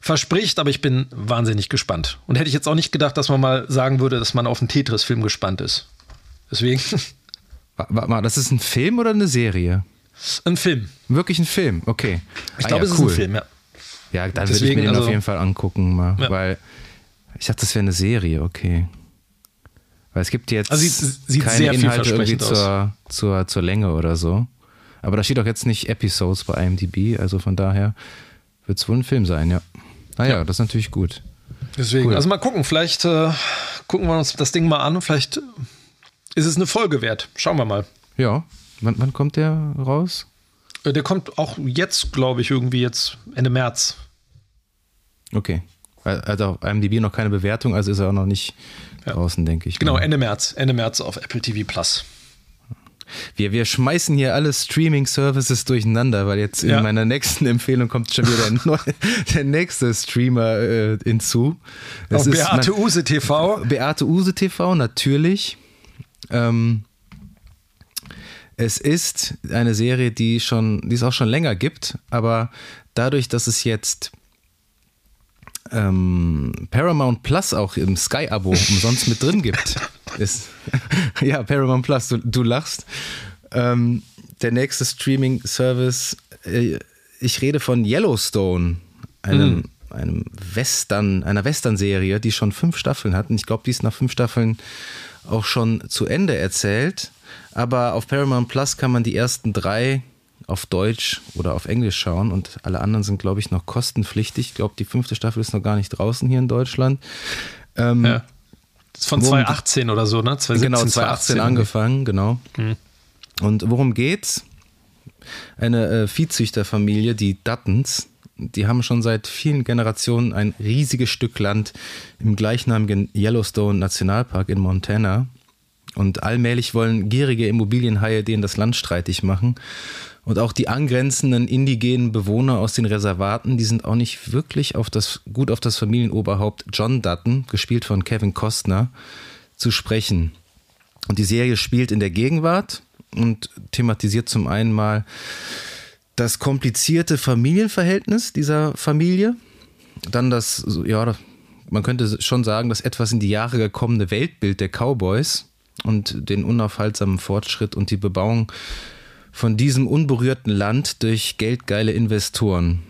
verspricht, aber ich bin wahnsinnig gespannt. Und hätte ich jetzt auch nicht gedacht, dass man mal sagen würde, dass man auf einen Tetris-Film gespannt ist. Deswegen. Warte mal, das ist ein Film oder eine Serie? Ein Film. Wirklich ein Film, okay. Ich ah, glaube, ja, es cool. ist ein Film, ja. Ja, dann würde ich mir den also, auf jeden Fall angucken, mal, ja. weil ich dachte, das wäre eine Serie, okay. Weil es gibt jetzt also sieht, sieht keine Inhalte irgendwie zur, zur, zur Länge oder so. Aber da steht auch jetzt nicht Episodes bei IMDb, also von daher wird es wohl ein Film sein, ja. Naja, ja. das ist natürlich gut. Deswegen, cool. also mal gucken, vielleicht äh, gucken wir uns das Ding mal an, vielleicht ist es eine Folge wert. Schauen wir mal. Ja, Wann, wann kommt der raus? Äh, der kommt auch jetzt, glaube ich, irgendwie jetzt Ende März. Okay. Also auf IMDb noch keine Bewertung, also ist er auch noch nicht ja. draußen, denke ich. Genau, Ende März. Ende März auf Apple TV Plus. Wir, wir schmeißen hier alle Streaming-Services durcheinander, weil jetzt ja. in meiner nächsten Empfehlung kommt schon wieder der, neue, der nächste Streamer äh, hinzu. Das ist Beate Use TV. Beate Use TV, natürlich. Ähm, es ist eine Serie, die schon, die es auch schon länger gibt, aber dadurch, dass es jetzt ähm, Paramount Plus auch im Sky-Abo umsonst mit drin gibt. Ist, ja, Paramount Plus, du, du lachst. Ähm, der nächste Streaming-Service, äh, ich rede von Yellowstone, einem, mhm. einem Western, einer Western-Serie, die schon fünf Staffeln hat. Und ich glaube, die ist nach fünf Staffeln auch schon zu Ende erzählt. Aber auf Paramount Plus kann man die ersten drei auf Deutsch oder auf Englisch schauen und alle anderen sind, glaube ich, noch kostenpflichtig. Ich glaube, die fünfte Staffel ist noch gar nicht draußen hier in Deutschland. Ähm, ja. Das ist von 2018 oder so, ne? 2017, genau, 2018 2018 angefangen, genau. Mhm. Und worum geht's? Eine äh, Viehzüchterfamilie, die Duttons, die haben schon seit vielen Generationen ein riesiges Stück Land im gleichnamigen Yellowstone Nationalpark in Montana. Und allmählich wollen gierige Immobilienhaie denen das Land streitig machen. Und auch die angrenzenden indigenen Bewohner aus den Reservaten, die sind auch nicht wirklich auf das, gut auf das Familienoberhaupt John Dutton, gespielt von Kevin Costner, zu sprechen. Und die Serie spielt in der Gegenwart und thematisiert zum einen mal das komplizierte Familienverhältnis dieser Familie, dann das, ja, man könnte schon sagen, das etwas in die Jahre gekommene Weltbild der Cowboys und den unaufhaltsamen Fortschritt und die Bebauung von diesem unberührten Land durch geldgeile Investoren.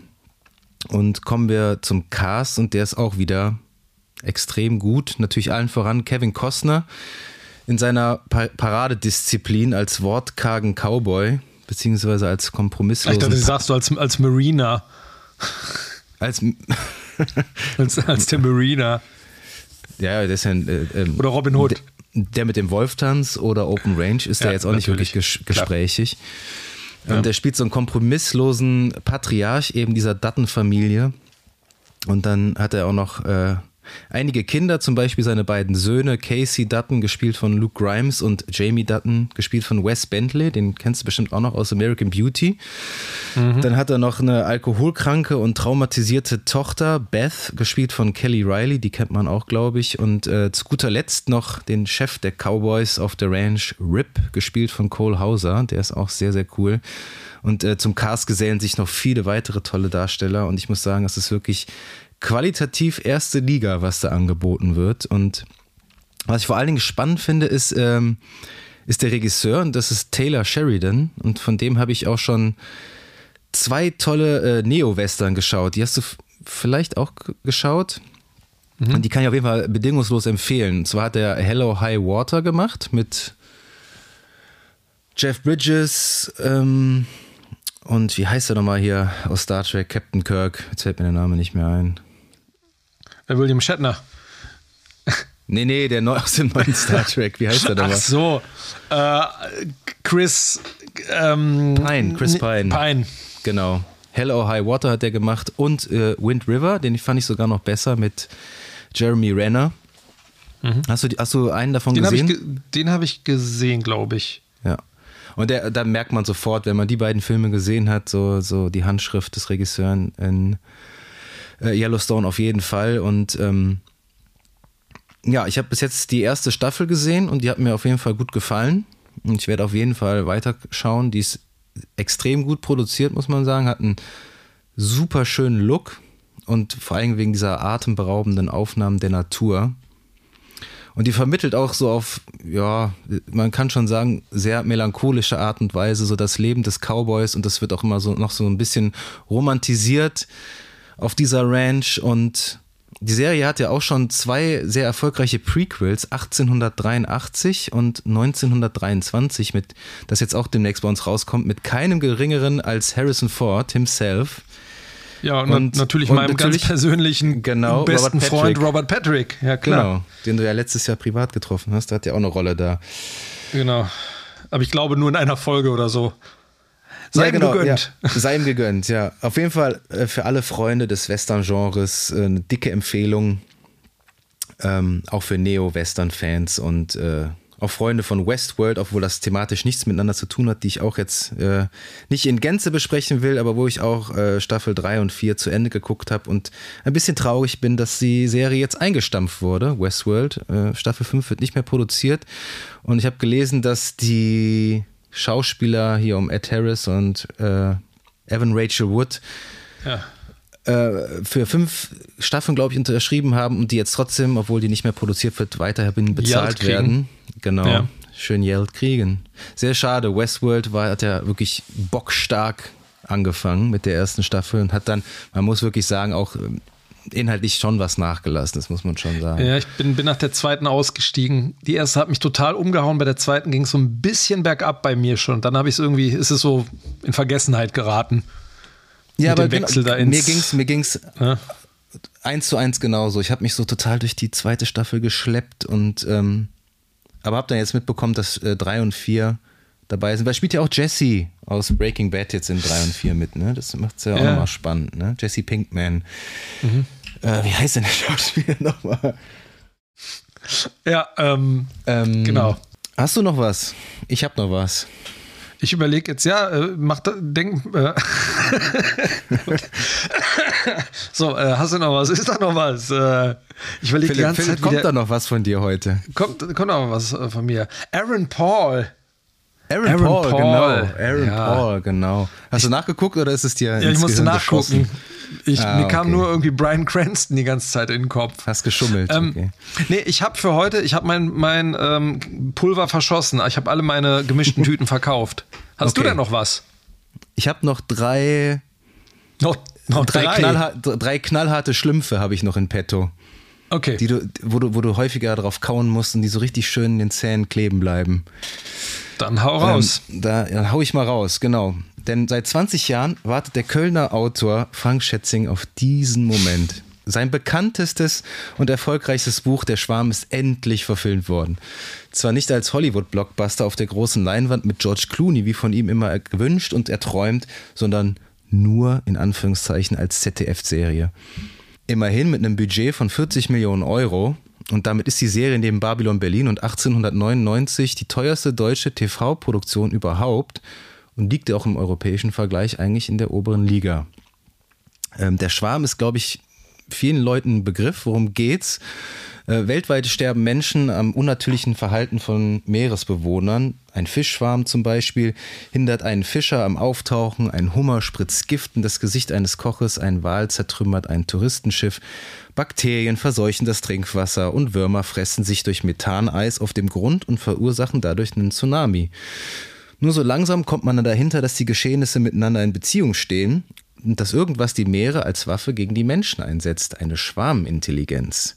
Und kommen wir zum Cast und der ist auch wieder extrem gut. Natürlich allen voran Kevin Costner in seiner pa Paradedisziplin als wortkargen Cowboy, beziehungsweise als kompromisslosen... Ich dachte, sagst du als, als Mariner. Als, als, als der Mariner. Ja, das ist ja ein, äh, ähm, Oder Robin Hood der mit dem Wolftanz oder Open Range ist ja, da jetzt auch nicht wirklich ges gesprächig. Ja. Und der spielt so einen kompromisslosen Patriarch eben dieser Dattenfamilie. Und dann hat er auch noch äh, Einige Kinder, zum Beispiel seine beiden Söhne, Casey Dutton, gespielt von Luke Grimes, und Jamie Dutton, gespielt von Wes Bentley, den kennst du bestimmt auch noch aus American Beauty. Mhm. Dann hat er noch eine alkoholkranke und traumatisierte Tochter, Beth, gespielt von Kelly Riley, die kennt man auch, glaube ich. Und äh, zu guter Letzt noch den Chef der Cowboys auf der Ranch, Rip, gespielt von Cole Hauser, der ist auch sehr, sehr cool. Und äh, zum Cast gesellen sich noch viele weitere tolle Darsteller. Und ich muss sagen, es ist wirklich qualitativ erste Liga, was da angeboten wird. Und was ich vor allen Dingen spannend finde, ist, ähm, ist der Regisseur und das ist Taylor Sheridan. Und von dem habe ich auch schon zwei tolle äh, Neo-Western geschaut. Die hast du vielleicht auch geschaut. Mhm. Und die kann ich auf jeden Fall bedingungslos empfehlen. Und zwar hat er Hello High Water gemacht mit Jeff Bridges ähm, und wie heißt er nochmal hier aus Star Trek? Captain Kirk. Jetzt fällt mir der Name nicht mehr ein. William Shatner. Nee, nee, der neu aus dem neuen Star Trek. Wie heißt der denn? Ach so. Äh, Chris ähm, Pine. Chris Pine. Pine. Genau. Hell or High Water hat der gemacht. Und äh, Wind River, den fand ich sogar noch besser mit Jeremy Renner. Mhm. Hast, du, hast du einen davon den gesehen? Hab ge den habe ich gesehen, glaube ich. Ja. Und der, da merkt man sofort, wenn man die beiden Filme gesehen hat, so, so die Handschrift des Regisseurs in äh, Yellowstone auf jeden Fall. Und ähm, ja, ich habe bis jetzt die erste Staffel gesehen und die hat mir auf jeden Fall gut gefallen. Und ich werde auf jeden Fall weiterschauen. Die ist extrem gut produziert, muss man sagen. Hat einen super schönen Look und vor allem wegen dieser atemberaubenden Aufnahmen der Natur. Und die vermittelt auch so auf, ja, man kann schon sagen, sehr melancholische Art und Weise so das Leben des Cowboys und das wird auch immer so noch so ein bisschen romantisiert auf dieser Ranch und die Serie hat ja auch schon zwei sehr erfolgreiche Prequels, 1883 und 1923, mit, das jetzt auch demnächst bei uns rauskommt, mit keinem geringeren als Harrison Ford himself. Ja, und, und natürlich und meinem natürlich, ganz persönlichen genau, besten Robert Freund Robert Patrick. Ja, klar. Genau, den du ja letztes Jahr privat getroffen hast, der hat ja auch eine Rolle da. Genau. Aber ich glaube nur in einer Folge oder so. Sei ja, ihm genau, gegönnt. Ja. Sei ihm gegönnt, ja. Auf jeden Fall äh, für alle Freunde des Western-Genres äh, eine dicke Empfehlung. Ähm, auch für Neo-Western-Fans und äh, auch Freunde von Westworld, obwohl das thematisch nichts miteinander zu tun hat, die ich auch jetzt äh, nicht in Gänze besprechen will, aber wo ich auch äh, Staffel 3 und 4 zu Ende geguckt habe und ein bisschen traurig bin, dass die Serie jetzt eingestampft wurde, Westworld. Äh, Staffel 5 wird nicht mehr produziert und ich habe gelesen, dass die Schauspieler hier um Ed Harris und äh, Evan Rachel Wood Ja. äh, für fünf Staffeln, glaube ich, unterschrieben haben und die jetzt trotzdem, obwohl die nicht mehr produziert wird, weiterhin bezahlt werden. Genau. Ja. Schön Geld kriegen. Sehr schade. Westworld war, hat ja wirklich bockstark angefangen mit der ersten Staffel und hat dann, man muss wirklich sagen, auch ähm, inhaltlich schon was nachgelassen, das muss man schon sagen. Ja, ich bin, bin nach der zweiten ausgestiegen. Die erste hat mich total umgehauen, bei der zweiten ging es so ein bisschen bergab bei mir schon. Dann habe ich es irgendwie, ist es so in Vergessenheit geraten. Ja, dem genau, ins- mir ging's, mir ging's Ja. eins zu eins genauso. Ich habe mich so total durch die zweite Staffel geschleppt und ähm, aber habe dann jetzt mitbekommen, dass äh, drei und vier dabei sind. Weil spielt ja auch Jesse aus Breaking Bad jetzt in drei und vier mit, ne? Das macht es ja auch Ja. nochmal spannend, ne? Jesse Pinkman. Äh, wie heißt denn der Schauspieler nochmal? Ja, ähm, Ähm, Genau. Hast du noch was? Ich habe noch was. ich überlege jetzt, ja, äh, mach da, denk, äh, so, äh, hast du noch was? Ist da noch was? Äh, ich überlege die ganze Philipp, Zeit kommt wieder, da noch was von dir heute? kommt, kommt noch was äh, von mir. Aaron Paul. Aaron, Aaron Paul, Paul. genau. Aaron Ja. Paul, genau. Hast du nachgeguckt oder ist es dir Ja, ich musste Gehirn nachgucken. geschossen? Ich, Ah, mir kam okay. nur irgendwie Brian Cranston die ganze Zeit in den Kopf. Hast geschummelt, Ähm, okay. Nee, ich habe für heute, ich habe mein, mein ähm, Pulver verschossen. Ich habe alle meine gemischten Tüten verkauft. Hast du Okay. denn noch was? Ich habe noch drei, Noch, noch drei, drei. Knallha drei knallharte Schlümpfe habe ich noch in petto, Okay. die du, wo, du, wo du häufiger drauf kauen musst und die so richtig schön in den Zähnen kleben bleiben. Dann hau raus. Ähm, da ja, hau ich mal raus, genau. Denn seit 20 Jahren wartet der Kölner Autor Frank Schätzing auf diesen Moment. Sein bekanntestes und erfolgreichstes Buch Der Schwarm ist endlich verfilmt worden. Zwar nicht als Hollywood-Blockbuster auf der großen Leinwand mit George Clooney, wie von ihm immer gewünscht und erträumt, sondern nur in Anführungszeichen als ZDF-Serie. Immerhin mit einem Budget von 40 Millionen Euro. Und damit ist die Serie neben Babylon Berlin und 1899 die teuerste deutsche TV-Produktion überhaupt und liegt ja auch im europäischen Vergleich eigentlich in der oberen Liga. Ähm, der Schwarm ist, glaube ich, vielen Leuten ein Begriff. Worum geht's? Äh, weltweit sterben Menschen am unnatürlichen Verhalten von Meeresbewohnern. Ein Fischschwarm zum Beispiel hindert einen Fischer am Auftauchen, ein Hummer spritzt Gift in das Gesicht eines Koches, ein Wal zertrümmert ein Touristenschiff, Bakterien verseuchen das Trinkwasser und Würmer fressen sich durch Methaneis auf dem Grund und verursachen dadurch einen Tsunami. Nur so langsam kommt man dann dahinter, dass die Geschehnisse miteinander in Beziehung stehen und dass irgendwas die Meere als Waffe gegen die Menschen einsetzt, eine Schwarmintelligenz.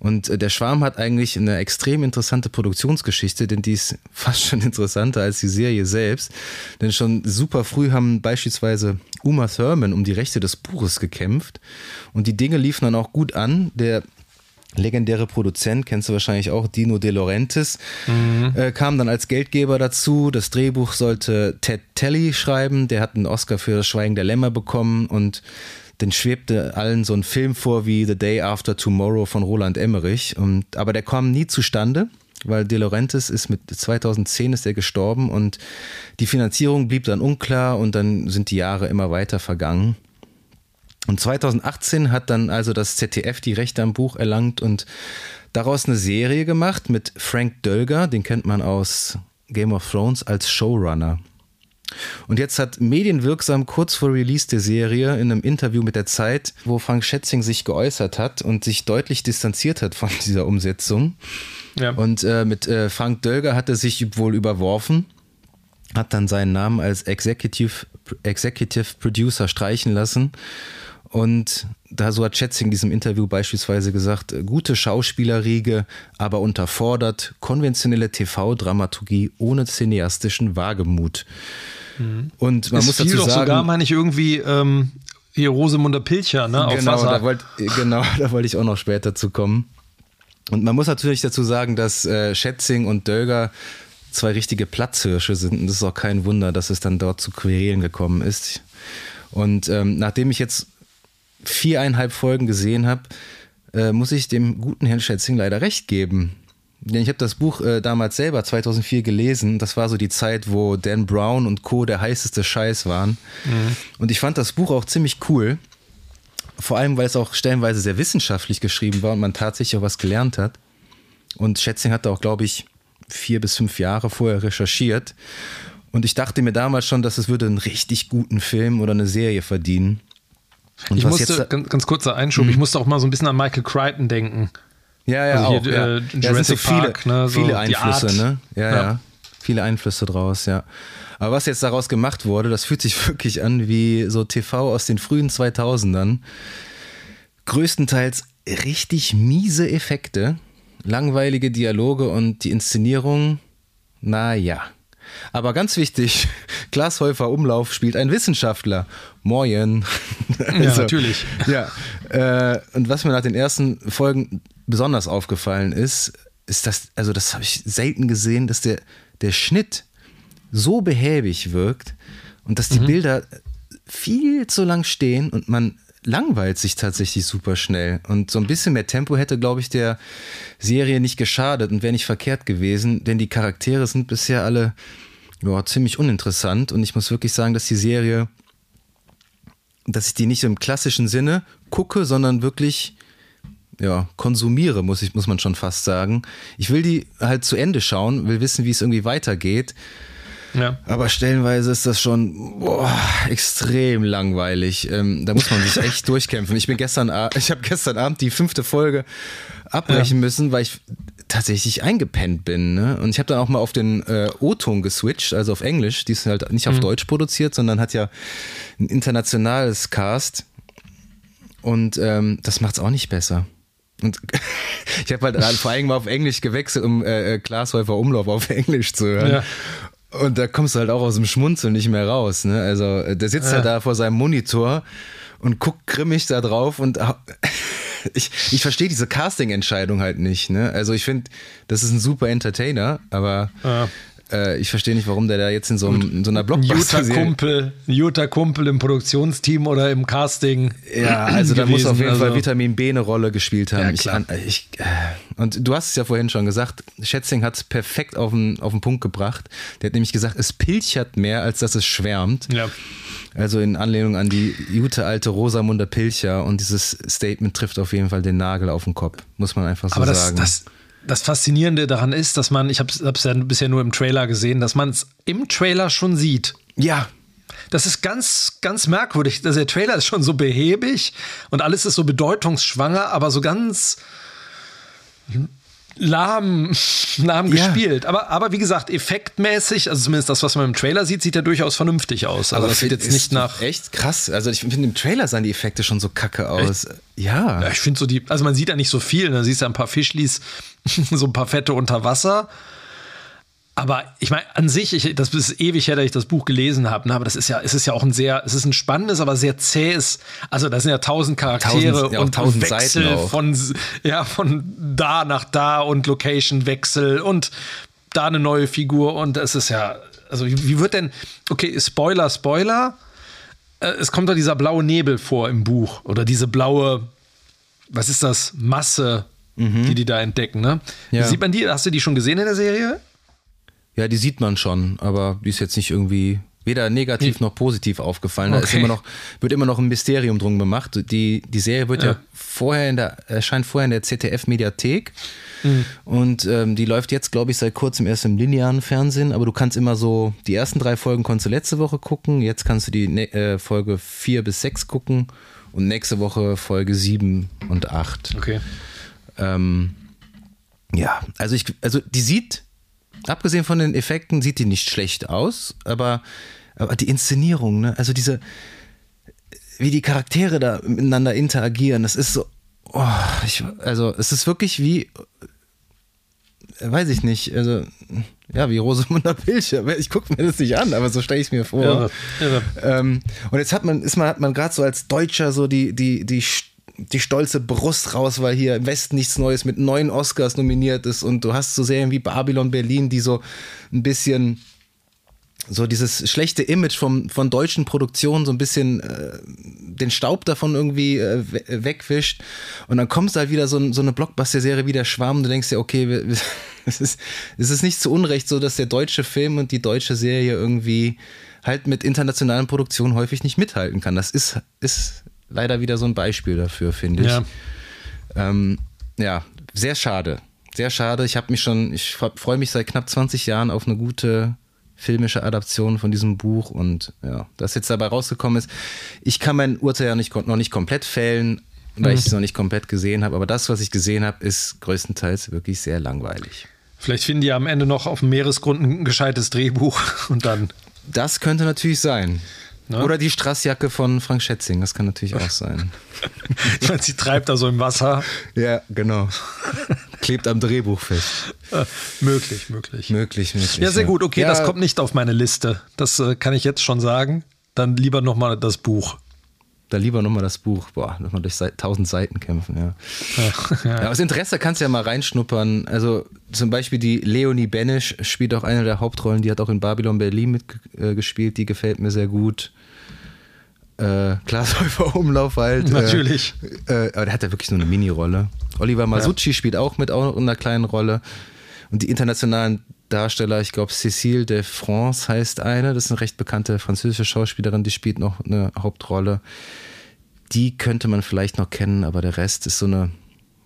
Und äh, der Schwarm hat eigentlich eine extrem interessante Produktionsgeschichte, denn die ist fast schon interessanter als die Serie selbst. Denn schon super früh haben beispielsweise Uma Thurman um die Rechte des Buches gekämpft und die Dinge liefen dann auch gut an. Der legendäre Produzent, kennst du wahrscheinlich auch, Dino De Laurentiis, äh, kam dann als Geldgeber dazu. Das Drehbuch sollte Ted Telly schreiben, der hat einen Oscar für das Schweigen der Lämmer bekommen und dann schwebte allen so ein Film vor wie The Day After Tomorrow von Roland Emmerich. Und, aber der kam nie zustande, weil De Laurentiis ist mit 2010 ist er gestorben und die Finanzierung blieb dann unklar und dann sind die Jahre immer weiter vergangen. Und 2018 hat dann also das ZDF die Rechte am Buch erlangt und daraus eine Serie gemacht mit Frank Dölger, den kennt man aus Game of Thrones als Showrunner. Und jetzt hat medienwirksam kurz vor Release der Serie in einem Interview mit der Zeit, wo Frank Schätzing sich geäußert hat und sich deutlich distanziert hat von dieser Umsetzung. Ja. Und äh, mit äh, Frank Dölger hat er sich wohl überworfen, hat dann seinen Namen als Executive, Executive Producer streichen lassen. Und da so hat Schätzing in diesem Interview beispielsweise gesagt, gute Schauspielerriege, aber unterfordert, konventionelle TV-Dramaturgie ohne cineastischen Wagemut. Und man es muss dazu doch sagen, sogar, meine ich, irgendwie ähm, hier Rosemunder Pilcher, ne? Genau, da wollt, genau, da wollte ich auch noch später zu kommen. Und man muss natürlich dazu sagen, dass äh, Schätzing und Dölger zwei richtige Platzhirsche sind. Und das ist auch kein Wunder, dass es dann dort zu Querelen gekommen ist. Und ähm, nachdem ich jetzt viereinhalb Folgen gesehen habe, äh, muss ich dem guten Herrn Schätzing leider recht geben. Denn ich habe das Buch äh, damals selber 2004 gelesen. Das war so die Zeit, wo Dan Brown und Co. der heißeste Scheiß waren. Mhm. Und ich fand das Buch auch ziemlich cool. Vor allem, weil es auch stellenweise sehr wissenschaftlich geschrieben war und man tatsächlich auch was gelernt hat. Und Schätzing hatte auch, glaube ich, vier bis fünf Jahre vorher recherchiert. Und ich dachte mir damals schon, dass es würde einen richtig guten Film oder eine Serie verdienen. Und ich musste, jetzt, ganz, ganz kurzer Einschub, mhm. ich musste auch mal so ein bisschen an Michael Crichton denken. Ja, ja, also hier, auch, ja. Äh, Jurassic so viele, Park, ne? so viele Einflüsse, ne? Ja, ja, ja, Viele Einflüsse draus, ja. Aber was jetzt daraus gemacht wurde, das fühlt sich wirklich an wie so TV aus den frühen 2000ern. Größtenteils richtig miese Effekte, langweilige Dialoge und die Inszenierung, naja. Aber ganz wichtig, Klaas Häufer Umlauf spielt ein Wissenschaftler. Moin. also, ja, natürlich. Ja. Äh, und was mir nach den ersten Folgen besonders aufgefallen ist, ist das, also das habe ich selten gesehen, dass der, der Schnitt so behäbig wirkt und dass die mhm. Bilder viel zu lang stehen und man langweilt sich tatsächlich super schnell. Und so ein bisschen mehr Tempo hätte, glaube ich, der Serie nicht geschadet und wäre nicht verkehrt gewesen, denn die Charaktere sind bisher alle ja, ziemlich uninteressant und ich muss wirklich sagen, dass die Serie, dass ich die nicht im klassischen Sinne gucke, sondern wirklich ja, konsumiere, muss, ich, muss man schon fast sagen. Ich will die halt zu Ende schauen, will wissen, wie es irgendwie weitergeht. Ja. Aber stellenweise ist das schon boah, extrem langweilig. Ähm, da muss man sich echt durchkämpfen. Ich bin gestern, ich habe gestern Abend die fünfte Folge abbrechen ja. müssen, weil ich tatsächlich eingepennt bin. Ne? Und ich habe dann auch mal auf den äh, O-Ton geswitcht, also auf Englisch. Die ist halt nicht auf mhm. Deutsch produziert, sondern hat ja ein internationales Cast. Und ähm, das macht's auch nicht besser. Und ich habe halt vor allem mal auf Englisch gewechselt, um äh, äh Glashäufer Umlauf auf Englisch zu hören. Ja. Und da kommst du halt auch aus dem Schmunzeln nicht mehr raus. Ne? Also äh, der sitzt ja. halt da vor seinem Monitor und guckt grimmig da drauf und ich, ich verstehe diese Casting-Entscheidung halt nicht. Ne? Also ich finde, das ist ein super Entertainer, aber ja. Äh, ich verstehe nicht, warum der da jetzt in so, einem, in so einer Blockbuster Ein Utah-Kumpel, Utah-Kumpel im Produktionsteam oder im Casting. Ja, also da muss auf jeden also. Fall Vitamin B eine Rolle gespielt haben. Ja, klar. Ich, ich, äh, und du hast es ja vorhin schon gesagt, Schätzing hat es perfekt auf den, auf den Punkt gebracht. Der hat nämlich gesagt, es pilchert mehr, als dass es schwärmt. Ja. Also in Anlehnung an die gute alte Rosamunde Pilcher und dieses Statement trifft auf jeden Fall den Nagel auf den Kopf, muss man einfach so Aber das, sagen. Das, das Faszinierende daran ist, dass man, ich habe es ja bisher nur im Trailer gesehen, dass man es im Trailer schon sieht. Ja. Das ist ganz, ganz merkwürdig. Der Trailer ist schon so behäbig und alles ist so bedeutungsschwanger, aber so ganz lahm, lahm ja. gespielt. Aber, aber wie gesagt, effektmäßig, also zumindest das, was man im Trailer sieht, sieht ja durchaus vernünftig aus. Also aber das sieht jetzt nicht nach. Echt krass. Also ich finde, im Trailer sahen die Effekte schon so kacke aus. Ja. ja. Ich finde so die, also man sieht ja nicht so viel. Da ne? siehst du ein paar Fischlis, so ein paar Fette unter Wasser. Aber ich meine, an sich, ich, das ist ewig her, dass ich das Buch gelesen habe, ne? aber das ist ja, es ist ja auch ein sehr, es ist ein spannendes, aber sehr zähes, also da sind ja tausend Charaktere tausend, ja, und tausend Wechsel Seiten von, ja, von da nach da und Location-Wechsel und da eine neue Figur und es ist ja, also wie, wie wird denn, okay, Spoiler, Spoiler, äh, es kommt da dieser blaue Nebel vor im Buch oder diese blaue, was ist das, Masse, mhm. die die da entdecken, ne? Ja. Sieht man die, hast du die schon gesehen in der Serie? Ja, die sieht man schon, aber die ist jetzt nicht irgendwie weder negativ noch positiv aufgefallen. Okay. Da ist immer noch, wird immer noch ein Mysterium drum gemacht. Die, die Serie wird ja. ja vorher in der, erscheint vorher in der ZDF-Mediathek. Mhm. Und ähm, die läuft jetzt, glaube ich, seit kurzem erst im linearen Fernsehen. Aber du kannst immer so, die ersten drei Folgen konntest du letzte Woche gucken. Jetzt kannst du die äh, Folge vier bis sechs gucken. Und nächste Woche Folge sieben und acht. Okay. Ähm, ja, also ich, also die sieht abgesehen von den Effekten sieht die nicht schlecht aus, aber, aber die Inszenierung, ne? also diese, wie die Charaktere da miteinander interagieren, das ist so, oh, ich, also es ist wirklich wie, weiß ich nicht, also ja, wie Rosamunde Pilcher. Ich gucke mir das nicht an, aber so stelle ich es mir vor. Ja, ja. Ähm, und jetzt hat man, ist man, hat man gerade so als Deutscher so die, die, die die stolze Brust raus, weil hier im Westen nichts Neues mit neun Oscars nominiert ist und du hast so Serien wie Babylon Berlin, die so ein bisschen so dieses schlechte Image vom, von deutschen Produktionen so ein bisschen äh, den Staub davon irgendwie äh, wegwischt. Und dann kommst halt wieder so, so eine Blockbuster-Serie wie der Schwarm und du denkst dir, okay, es ist, es ist nicht zu Unrecht so, dass der deutsche Film und die deutsche Serie irgendwie halt mit internationalen Produktionen häufig nicht mithalten kann. Das ist, ist leider wieder so ein Beispiel dafür, finde ich. Ja. Ähm, ja, sehr schade. Sehr schade. Ich habe mich schon, ich freue mich seit knapp 20 Jahren auf eine gute filmische Adaption von diesem Buch und ja, das jetzt dabei rausgekommen ist. Ich kann mein Urteil ja nicht, noch nicht komplett fällen, weil mhm. ich es noch nicht komplett gesehen habe, aber das, was ich gesehen habe, ist größtenteils wirklich sehr langweilig. Vielleicht finden die am Ende noch auf dem Meeresgrund ein gescheites Drehbuch und dann. Das könnte natürlich sein. Ne? Oder die Strassjacke von Frank Schätzing, das kann natürlich auch sein. Sie treibt da so im Wasser. Ja, genau. Klebt am Drehbuch fest. Äh, möglich, möglich. Möglich, möglich. Ja, sehr gut. Okay, ja. das kommt nicht auf meine Liste. Das äh, kann ich jetzt schon sagen. Dann lieber nochmal das Buch. Da lieber nochmal das Buch. Boah, nochmal durch tausend Seiten kämpfen, ja. ja. ja. Aus Interesse kannst du ja mal reinschnuppern. Also zum Beispiel die Leonie Benisch spielt auch eine der Hauptrollen. Die hat auch in Babylon Berlin mitgespielt. Die gefällt mir sehr gut äh, Glashäufer Umlauf halt. Äh, Natürlich. Äh, aber der hat ja wirklich nur eine Mini-Rolle. Oliver Masucci ja. spielt auch mit, auch in einer kleinen Rolle. Und die internationalen Darsteller, ich glaube Cécile de France heißt eine, das ist eine recht bekannte französische Schauspielerin, die spielt noch eine Hauptrolle. Die könnte man vielleicht noch kennen, aber der Rest ist so eine,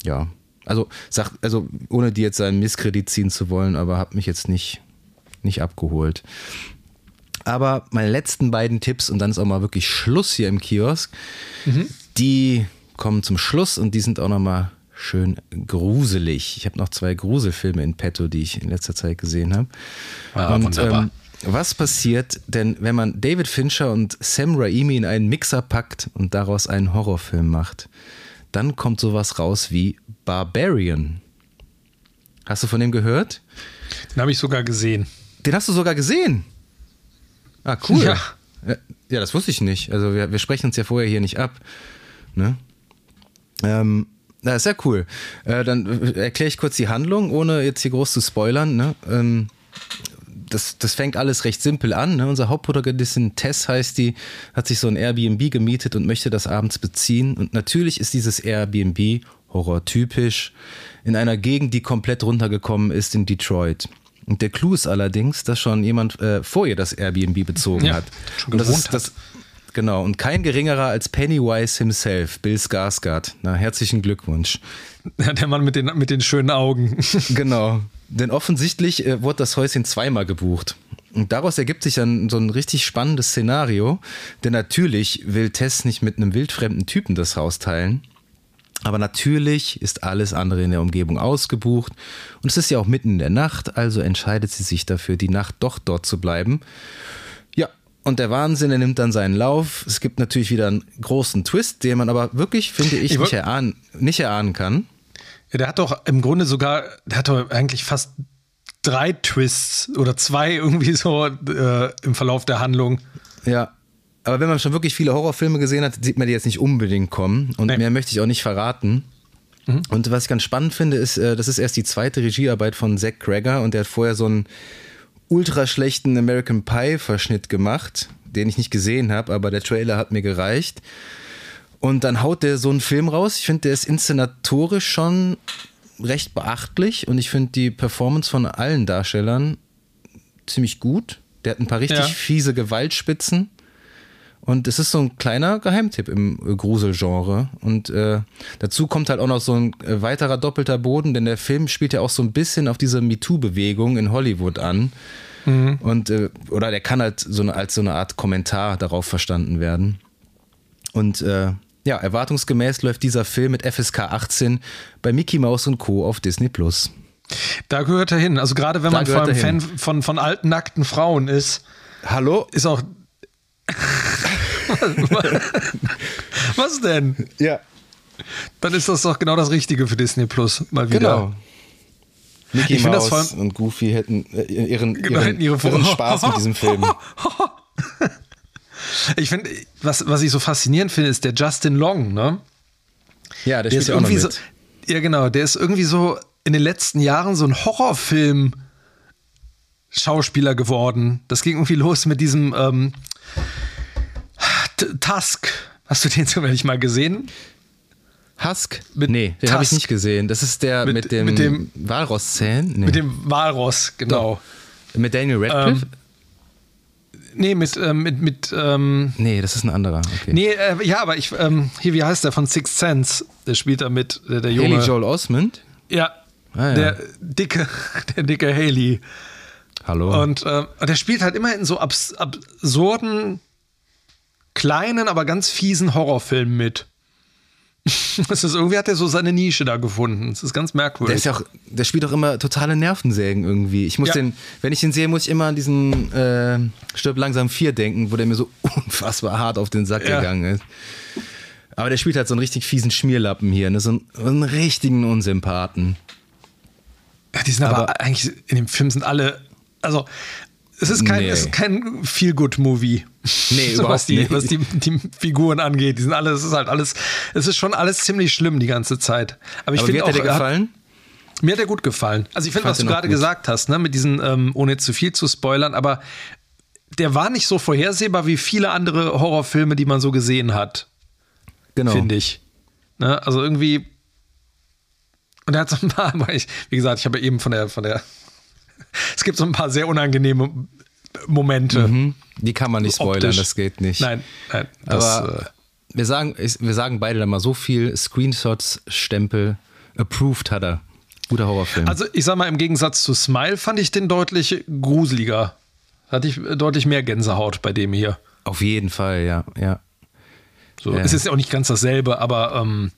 ja, also, sag, also ohne die jetzt seinen Misskredit ziehen zu wollen, aber hat mich jetzt nicht, nicht abgeholt. Aber meine letzten beiden Tipps, und dann ist auch mal wirklich Schluss hier im Kiosk, mhm. die kommen zum Schluss und die sind auch nochmal schön gruselig. Ich habe noch zwei Gruselfilme in petto, die ich in letzter Zeit gesehen habe. Ja, und ähm, was passiert denn, wenn man David Fincher und Sam Raimi in einen Mixer packt und daraus einen Horrorfilm macht? Dann kommt sowas raus wie Barbarian. Hast du von dem gehört? Den habe ich sogar gesehen. Den hast du sogar gesehen? Ah, cool. Ja. Ja, das wusste ich nicht. Also wir, wir sprechen uns ja vorher hier nicht ab. Ne? Ähm, na, ist ja cool. Äh, dann erkläre ich kurz die Handlung, ohne jetzt hier groß zu spoilern. Ne? Ähm, das, das fängt alles recht simpel an. Ne? Unser Hauptprotagonistin Tess heißt die, hat sich so ein Airbnb gemietet und möchte das abends beziehen. Und natürlich ist dieses Airbnb horrortypisch in einer Gegend, die komplett runtergekommen ist in Detroit. Und der Clou ist allerdings, dass schon jemand äh, vor ihr das Airbnb bezogen ja, hat. Schon und das ist das, genau, und kein geringerer als Pennywise himself, Bill Skarsgård. Na, herzlichen Glückwunsch. Ja, der Mann mit den, mit den schönen Augen. genau. Denn offensichtlich äh, wurde das Häuschen zweimal gebucht. Und daraus ergibt sich dann so ein richtig spannendes Szenario. Denn natürlich will Tess nicht mit einem wildfremden Typen das Haus teilen. Aber natürlich ist alles andere in der Umgebung ausgebucht und es ist ja auch mitten in der Nacht, also entscheidet sie sich dafür, die Nacht doch dort zu bleiben. Ja, und der Wahnsinn, er nimmt dann seinen Lauf. Es gibt natürlich wieder einen großen Twist, den man aber wirklich, finde ich, ich nicht, erahnen, nicht erahnen kann. Ja, der hat doch im Grunde sogar, der hat doch eigentlich fast drei Twists oder zwei irgendwie so äh, im Verlauf der Handlung. Ja, aber wenn man schon wirklich viele Horrorfilme gesehen hat, sieht man die jetzt nicht unbedingt kommen. Und nee. mehr möchte ich auch nicht verraten. Mhm. Und was ich ganz spannend finde, ist, äh, das ist erst die zweite Regiearbeit von Zack Greger und der hat vorher so einen ultra schlechten American Pie Verschnitt gemacht, den ich nicht gesehen habe, aber der Trailer hat mir gereicht. Und dann haut der so einen Film raus. Ich finde, der ist inszenatorisch schon recht beachtlich und ich finde die Performance von allen Darstellern ziemlich gut. Der hat ein paar richtig ja. fiese Gewaltspitzen. Und es ist so ein kleiner Geheimtipp im Gruselgenre. Und äh, dazu kommt halt auch noch so ein äh, weiterer doppelter Boden, denn der Film spielt ja auch so ein bisschen auf diese MeToo-Bewegung in Hollywood an. Mhm. Und, äh, oder der kann halt so eine, als so eine Art Kommentar darauf verstanden werden. Und äh, ja, erwartungsgemäß läuft dieser Film mit FSK 18 bei Mickey Mouse und Co. auf Disney Plus. Da gehört er hin. Also gerade wenn da man vor allem Fan von, von alten, nackten Frauen ist. Hallo? Ist auch Was denn? Ja. Dann ist das doch genau das Richtige für Disney Plus. Mal wieder. Genau. Mickey ich Mouse allem, und Goofy hätten äh, ihren, genau, ihren, ihre ihren Spaß mit diesem Film. Ich finde, was, was ich so faszinierend finde, ist der Justin Long, ne? Ja, der, Der spielt ist ja auch noch irgendwie mit. so, ja genau, der ist irgendwie so in den letzten Jahren so ein Horrorfilm Schauspieler geworden. Das ging irgendwie los mit diesem ähm, Tusk. Hast du den zufällig mal gesehen? Husk? Mit nee, den habe ich nicht gesehen. Das ist der mit, Mit- dem, mit dem- Walrosszähnen? Nee. Mit dem Walross, genau. mit Daniel Radcliffe? Nee, mit, ähm, mit, mit ähm, nee, das ist ein anderer. Okay. nee, äh, ja, aber ich, ähm, hier, wie heißt der von Sixth Sense? Der spielt da mit, der, der Junge. Haley Joel Osment? Ja, Ah, ja. der dicke, der dicke Haley. Hallo. Und äh, der spielt halt immer in so abs absurden, kleinen, aber ganz fiesen Horrorfilmen mit. Das ist, irgendwie hat er so seine Nische da gefunden. Das ist ganz der merkwürdig. ist ja auch, der spielt auch immer totale Nervensägen irgendwie. Ich muss Ja. den, wenn ich ihn sehe, muss ich immer an diesen äh, Stirb langsam 4 denken, wo der mir so unfassbar hart auf den Sack Ja. gegangen ist. Aber der spielt halt so einen richtig fiesen Schmierlappen hier, ne? so einen, so einen richtigen Unsympathen. Ja, die sind aber, aber- eigentlich in dem Film sind alle, also es ist kein, Nee. es ist kein Feel-Good-Movie. Nee, so, was die, nicht. was die, die Figuren angeht. Die sind alle, es ist halt alles, es ist schon alles ziemlich schlimm die ganze Zeit. Aber ich finde hat auch, er dir hat- gefallen? Mir hat er gut gefallen. Also ich finde, was du gerade gesagt hast, ne, mit diesen, ähm, ohne zu viel zu spoilern, aber der war nicht so vorhersehbar wie viele andere Horrorfilme, die man so gesehen hat, Genau. finde ich. Ne? Also irgendwie. Und er hat so ein paar, ich, wie gesagt, ich habe eben von der, von der. Es gibt so ein paar sehr unangenehme Momente. Mhm. Die kann man nicht spoilern, Optisch. das geht nicht. Nein, nein. Das, Aber äh, wir, sagen, wir sagen beide da mal so viel Screenshots, Stempel, approved hat er. Guter Horrorfilm. also ich sag mal, im Gegensatz zu Smile fand ich den deutlich gruseliger. Hatte ich äh, deutlich mehr Gänsehaut bei dem hier. Auf jeden Fall, ja. ja. So, Ja. Es ist ja auch nicht ganz dasselbe, aber ähm,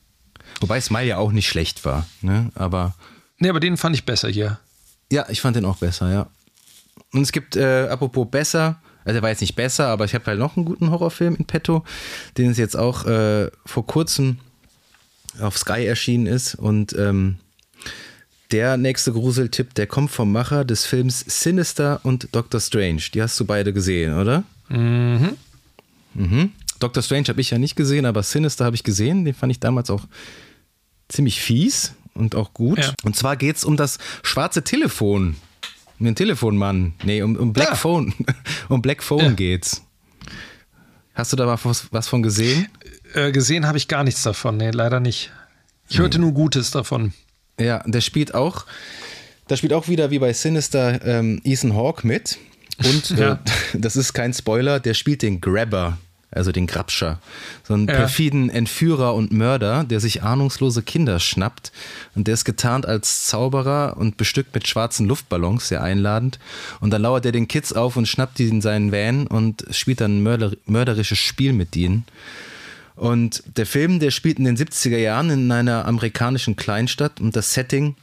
Wobei Smile ja auch nicht schlecht war. Ne? Aber nee, aber den fand ich besser hier. Ja, ich fand den auch besser, ja. Und es gibt, äh, apropos besser, also der war jetzt nicht besser, aber ich habe halt noch einen guten Horrorfilm in petto, den es jetzt auch äh, vor kurzem auf Sky erschienen ist. Und ähm, der nächste Gruseltipp, der kommt vom Macher des Films Sinister und Doctor Strange. Die hast du beide gesehen, oder? Mhm. Doctor Strange habe ich ja nicht gesehen, aber Sinister habe ich gesehen. Den fand ich damals auch ziemlich fies und auch gut. Ja. Und zwar geht es um das schwarze Telefon. Um den Telefonmann. Nee, um, um Black Ja. Phone. um Black Phone Ja. geht's. Hast du da mal was, was von gesehen? Äh, gesehen habe ich gar nichts davon. Nee, leider nicht. Ich hörte nur Gutes davon. Ja, der spielt auch, da spielt auch wieder wie bei Sinister ähm, Ethan Hawke mit. Und Ja. äh, das ist kein Spoiler, der spielt den Grabber, also den Grabscher. So einen Ja. perfiden Entführer und Mörder, der sich ahnungslose Kinder schnappt. Und der ist getarnt als Zauberer und bestückt mit schwarzen Luftballons, sehr einladend. Und dann lauert er den Kids auf und schnappt die in seinen Van und spielt dann ein mörder mörderisches Spiel mit ihnen. Und der Film, der spielt in den 70er Jahren in einer amerikanischen Kleinstadt und das Setting,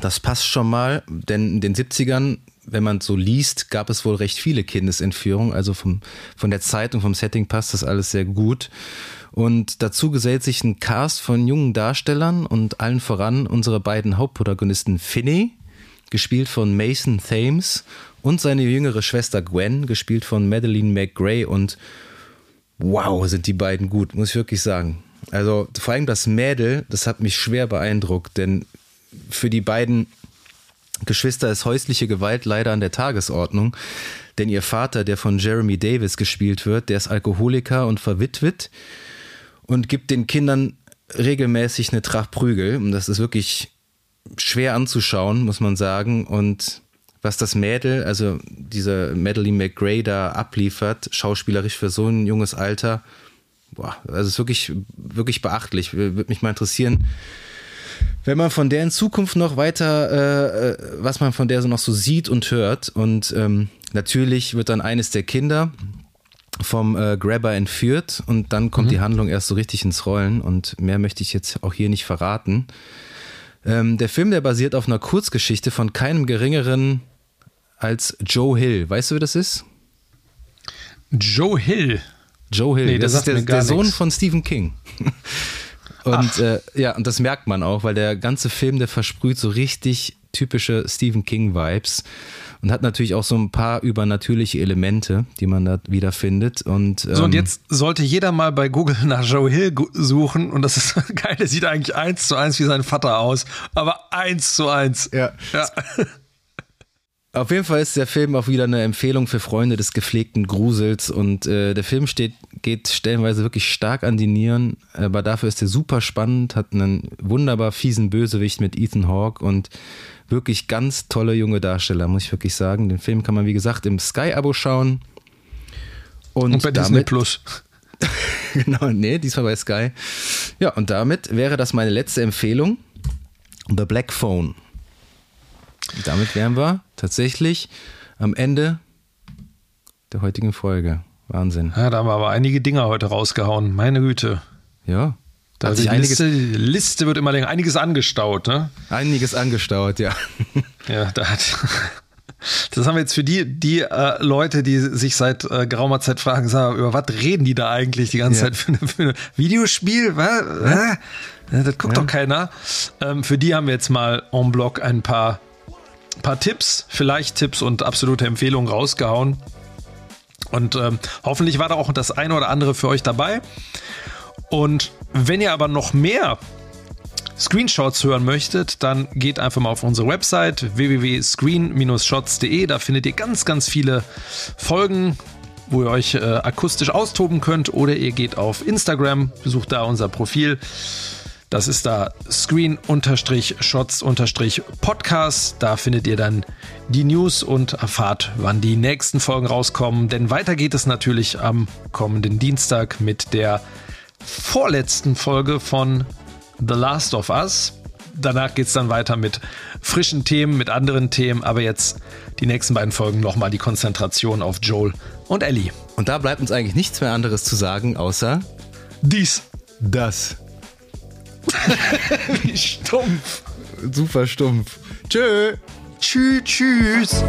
das passt schon mal, denn in den 70ern, wenn man so liest, gab es wohl recht viele Kindesentführungen, also vom, von der Zeit und vom Setting passt das alles sehr gut. Und dazu gesellt sich ein Cast von jungen Darstellern und allen voran unsere beiden Hauptprotagonisten Finney, gespielt von Mason Thames, und seine jüngere Schwester Gwen, gespielt von Madeleine McGray und wow, sind die beiden gut, muss ich wirklich sagen. Also vor allem das Mädel, das hat mich schwer beeindruckt, denn für die beiden Geschwister ist häusliche Gewalt leider an der Tagesordnung, denn ihr Vater, der von Jeremy Davis gespielt wird, der ist Alkoholiker und verwitwet und gibt den Kindern regelmäßig eine Tracht Prügel. Und das ist wirklich schwer anzuschauen, muss man sagen. Und was das Mädel, also diese Madeline McGray da abliefert, schauspielerisch für so ein junges Alter, boah, also ist wirklich, wirklich beachtlich. Würde mich mal interessieren, wenn man von der in Zukunft noch weiter, äh, äh, was man von der so noch so sieht und hört. Und ähm, natürlich wird dann eines der Kinder vom äh, Grabber entführt und dann kommt die Handlung erst so richtig ins Rollen und mehr möchte ich jetzt auch hier nicht verraten. Ähm, der Film, der basiert auf einer Kurzgeschichte von keinem geringeren als Joe Hill. Weißt du, wer das ist? Joe Hill. Joe Hill, Nee, der das ist der, der Sohn nix. von Stephen King. Und äh, ja, und das merkt man auch, weil der ganze Film, der versprüht so richtig typische Stephen King-Vibes und hat natürlich auch so ein paar übernatürliche Elemente, die man da wieder findet. Und, ähm, so, und ähm, jetzt sollte jeder mal bei Google nach Joe Hill suchen und das ist geil, der sieht eigentlich eins zu eins wie sein Vater aus, aber eins zu eins. Ja. ja. Auf jeden Fall ist der Film auch wieder eine Empfehlung für Freunde des gepflegten Grusels und äh, der Film steht, geht stellenweise wirklich stark an die Nieren, aber dafür ist er super spannend, hat einen wunderbar fiesen Bösewicht mit Ethan Hawke und wirklich ganz tolle junge Darsteller, muss ich wirklich sagen. Den Film kann man, wie gesagt, im Sky-Abo schauen. Und, und bei damit, Disney Plus. genau, nee, diesmal bei Sky. Ja, und damit wäre das meine letzte Empfehlung. The Black Phone. Damit wären wir tatsächlich am Ende der heutigen Folge. Wahnsinn. Ja, da haben wir aber einige Dinge heute rausgehauen. Meine Güte. Ja. Da die Liste, Liste, wird immer länger. Einiges angestaut, ne? Einiges angestaut, ja. Ja, da hat. Das haben wir jetzt für die, die äh, Leute, die sich seit äh, geraumer Zeit fragen, sag, über was reden die da eigentlich die ganze ja. Zeit für, für ein Videospiel? Was? Ja. Das guckt ja. doch keiner. Ähm, für die haben wir jetzt mal en bloc ein paar, paar Tipps, vielleicht Tipps und absolute Empfehlungen rausgehauen. Und ähm, hoffentlich war da auch das eine oder andere für euch dabei. Und wenn ihr aber noch mehr Screenshots hören möchtet, dann geht einfach mal auf unsere Website www.screen-shots.de. Da findet ihr ganz, ganz viele Folgen, wo ihr euch äh, akustisch austoben könnt. Oder ihr geht auf Instagram, besucht da unser Profil. Das ist da Screen-Shots-Podcast. Da findet ihr dann die News und erfahrt, wann die nächsten Folgen rauskommen. Denn weiter geht es natürlich am kommenden Dienstag mit der vorletzten Folge von The Last of Us. Danach geht es dann weiter mit frischen Themen, mit anderen Themen, aber jetzt die nächsten beiden Folgen nochmal die Konzentration auf Joel und Ellie. Und da bleibt uns eigentlich nichts mehr anderes zu sagen, außer dies, das. Wie stumpf. Super stumpf. Tschö. Tschüss, tschüss.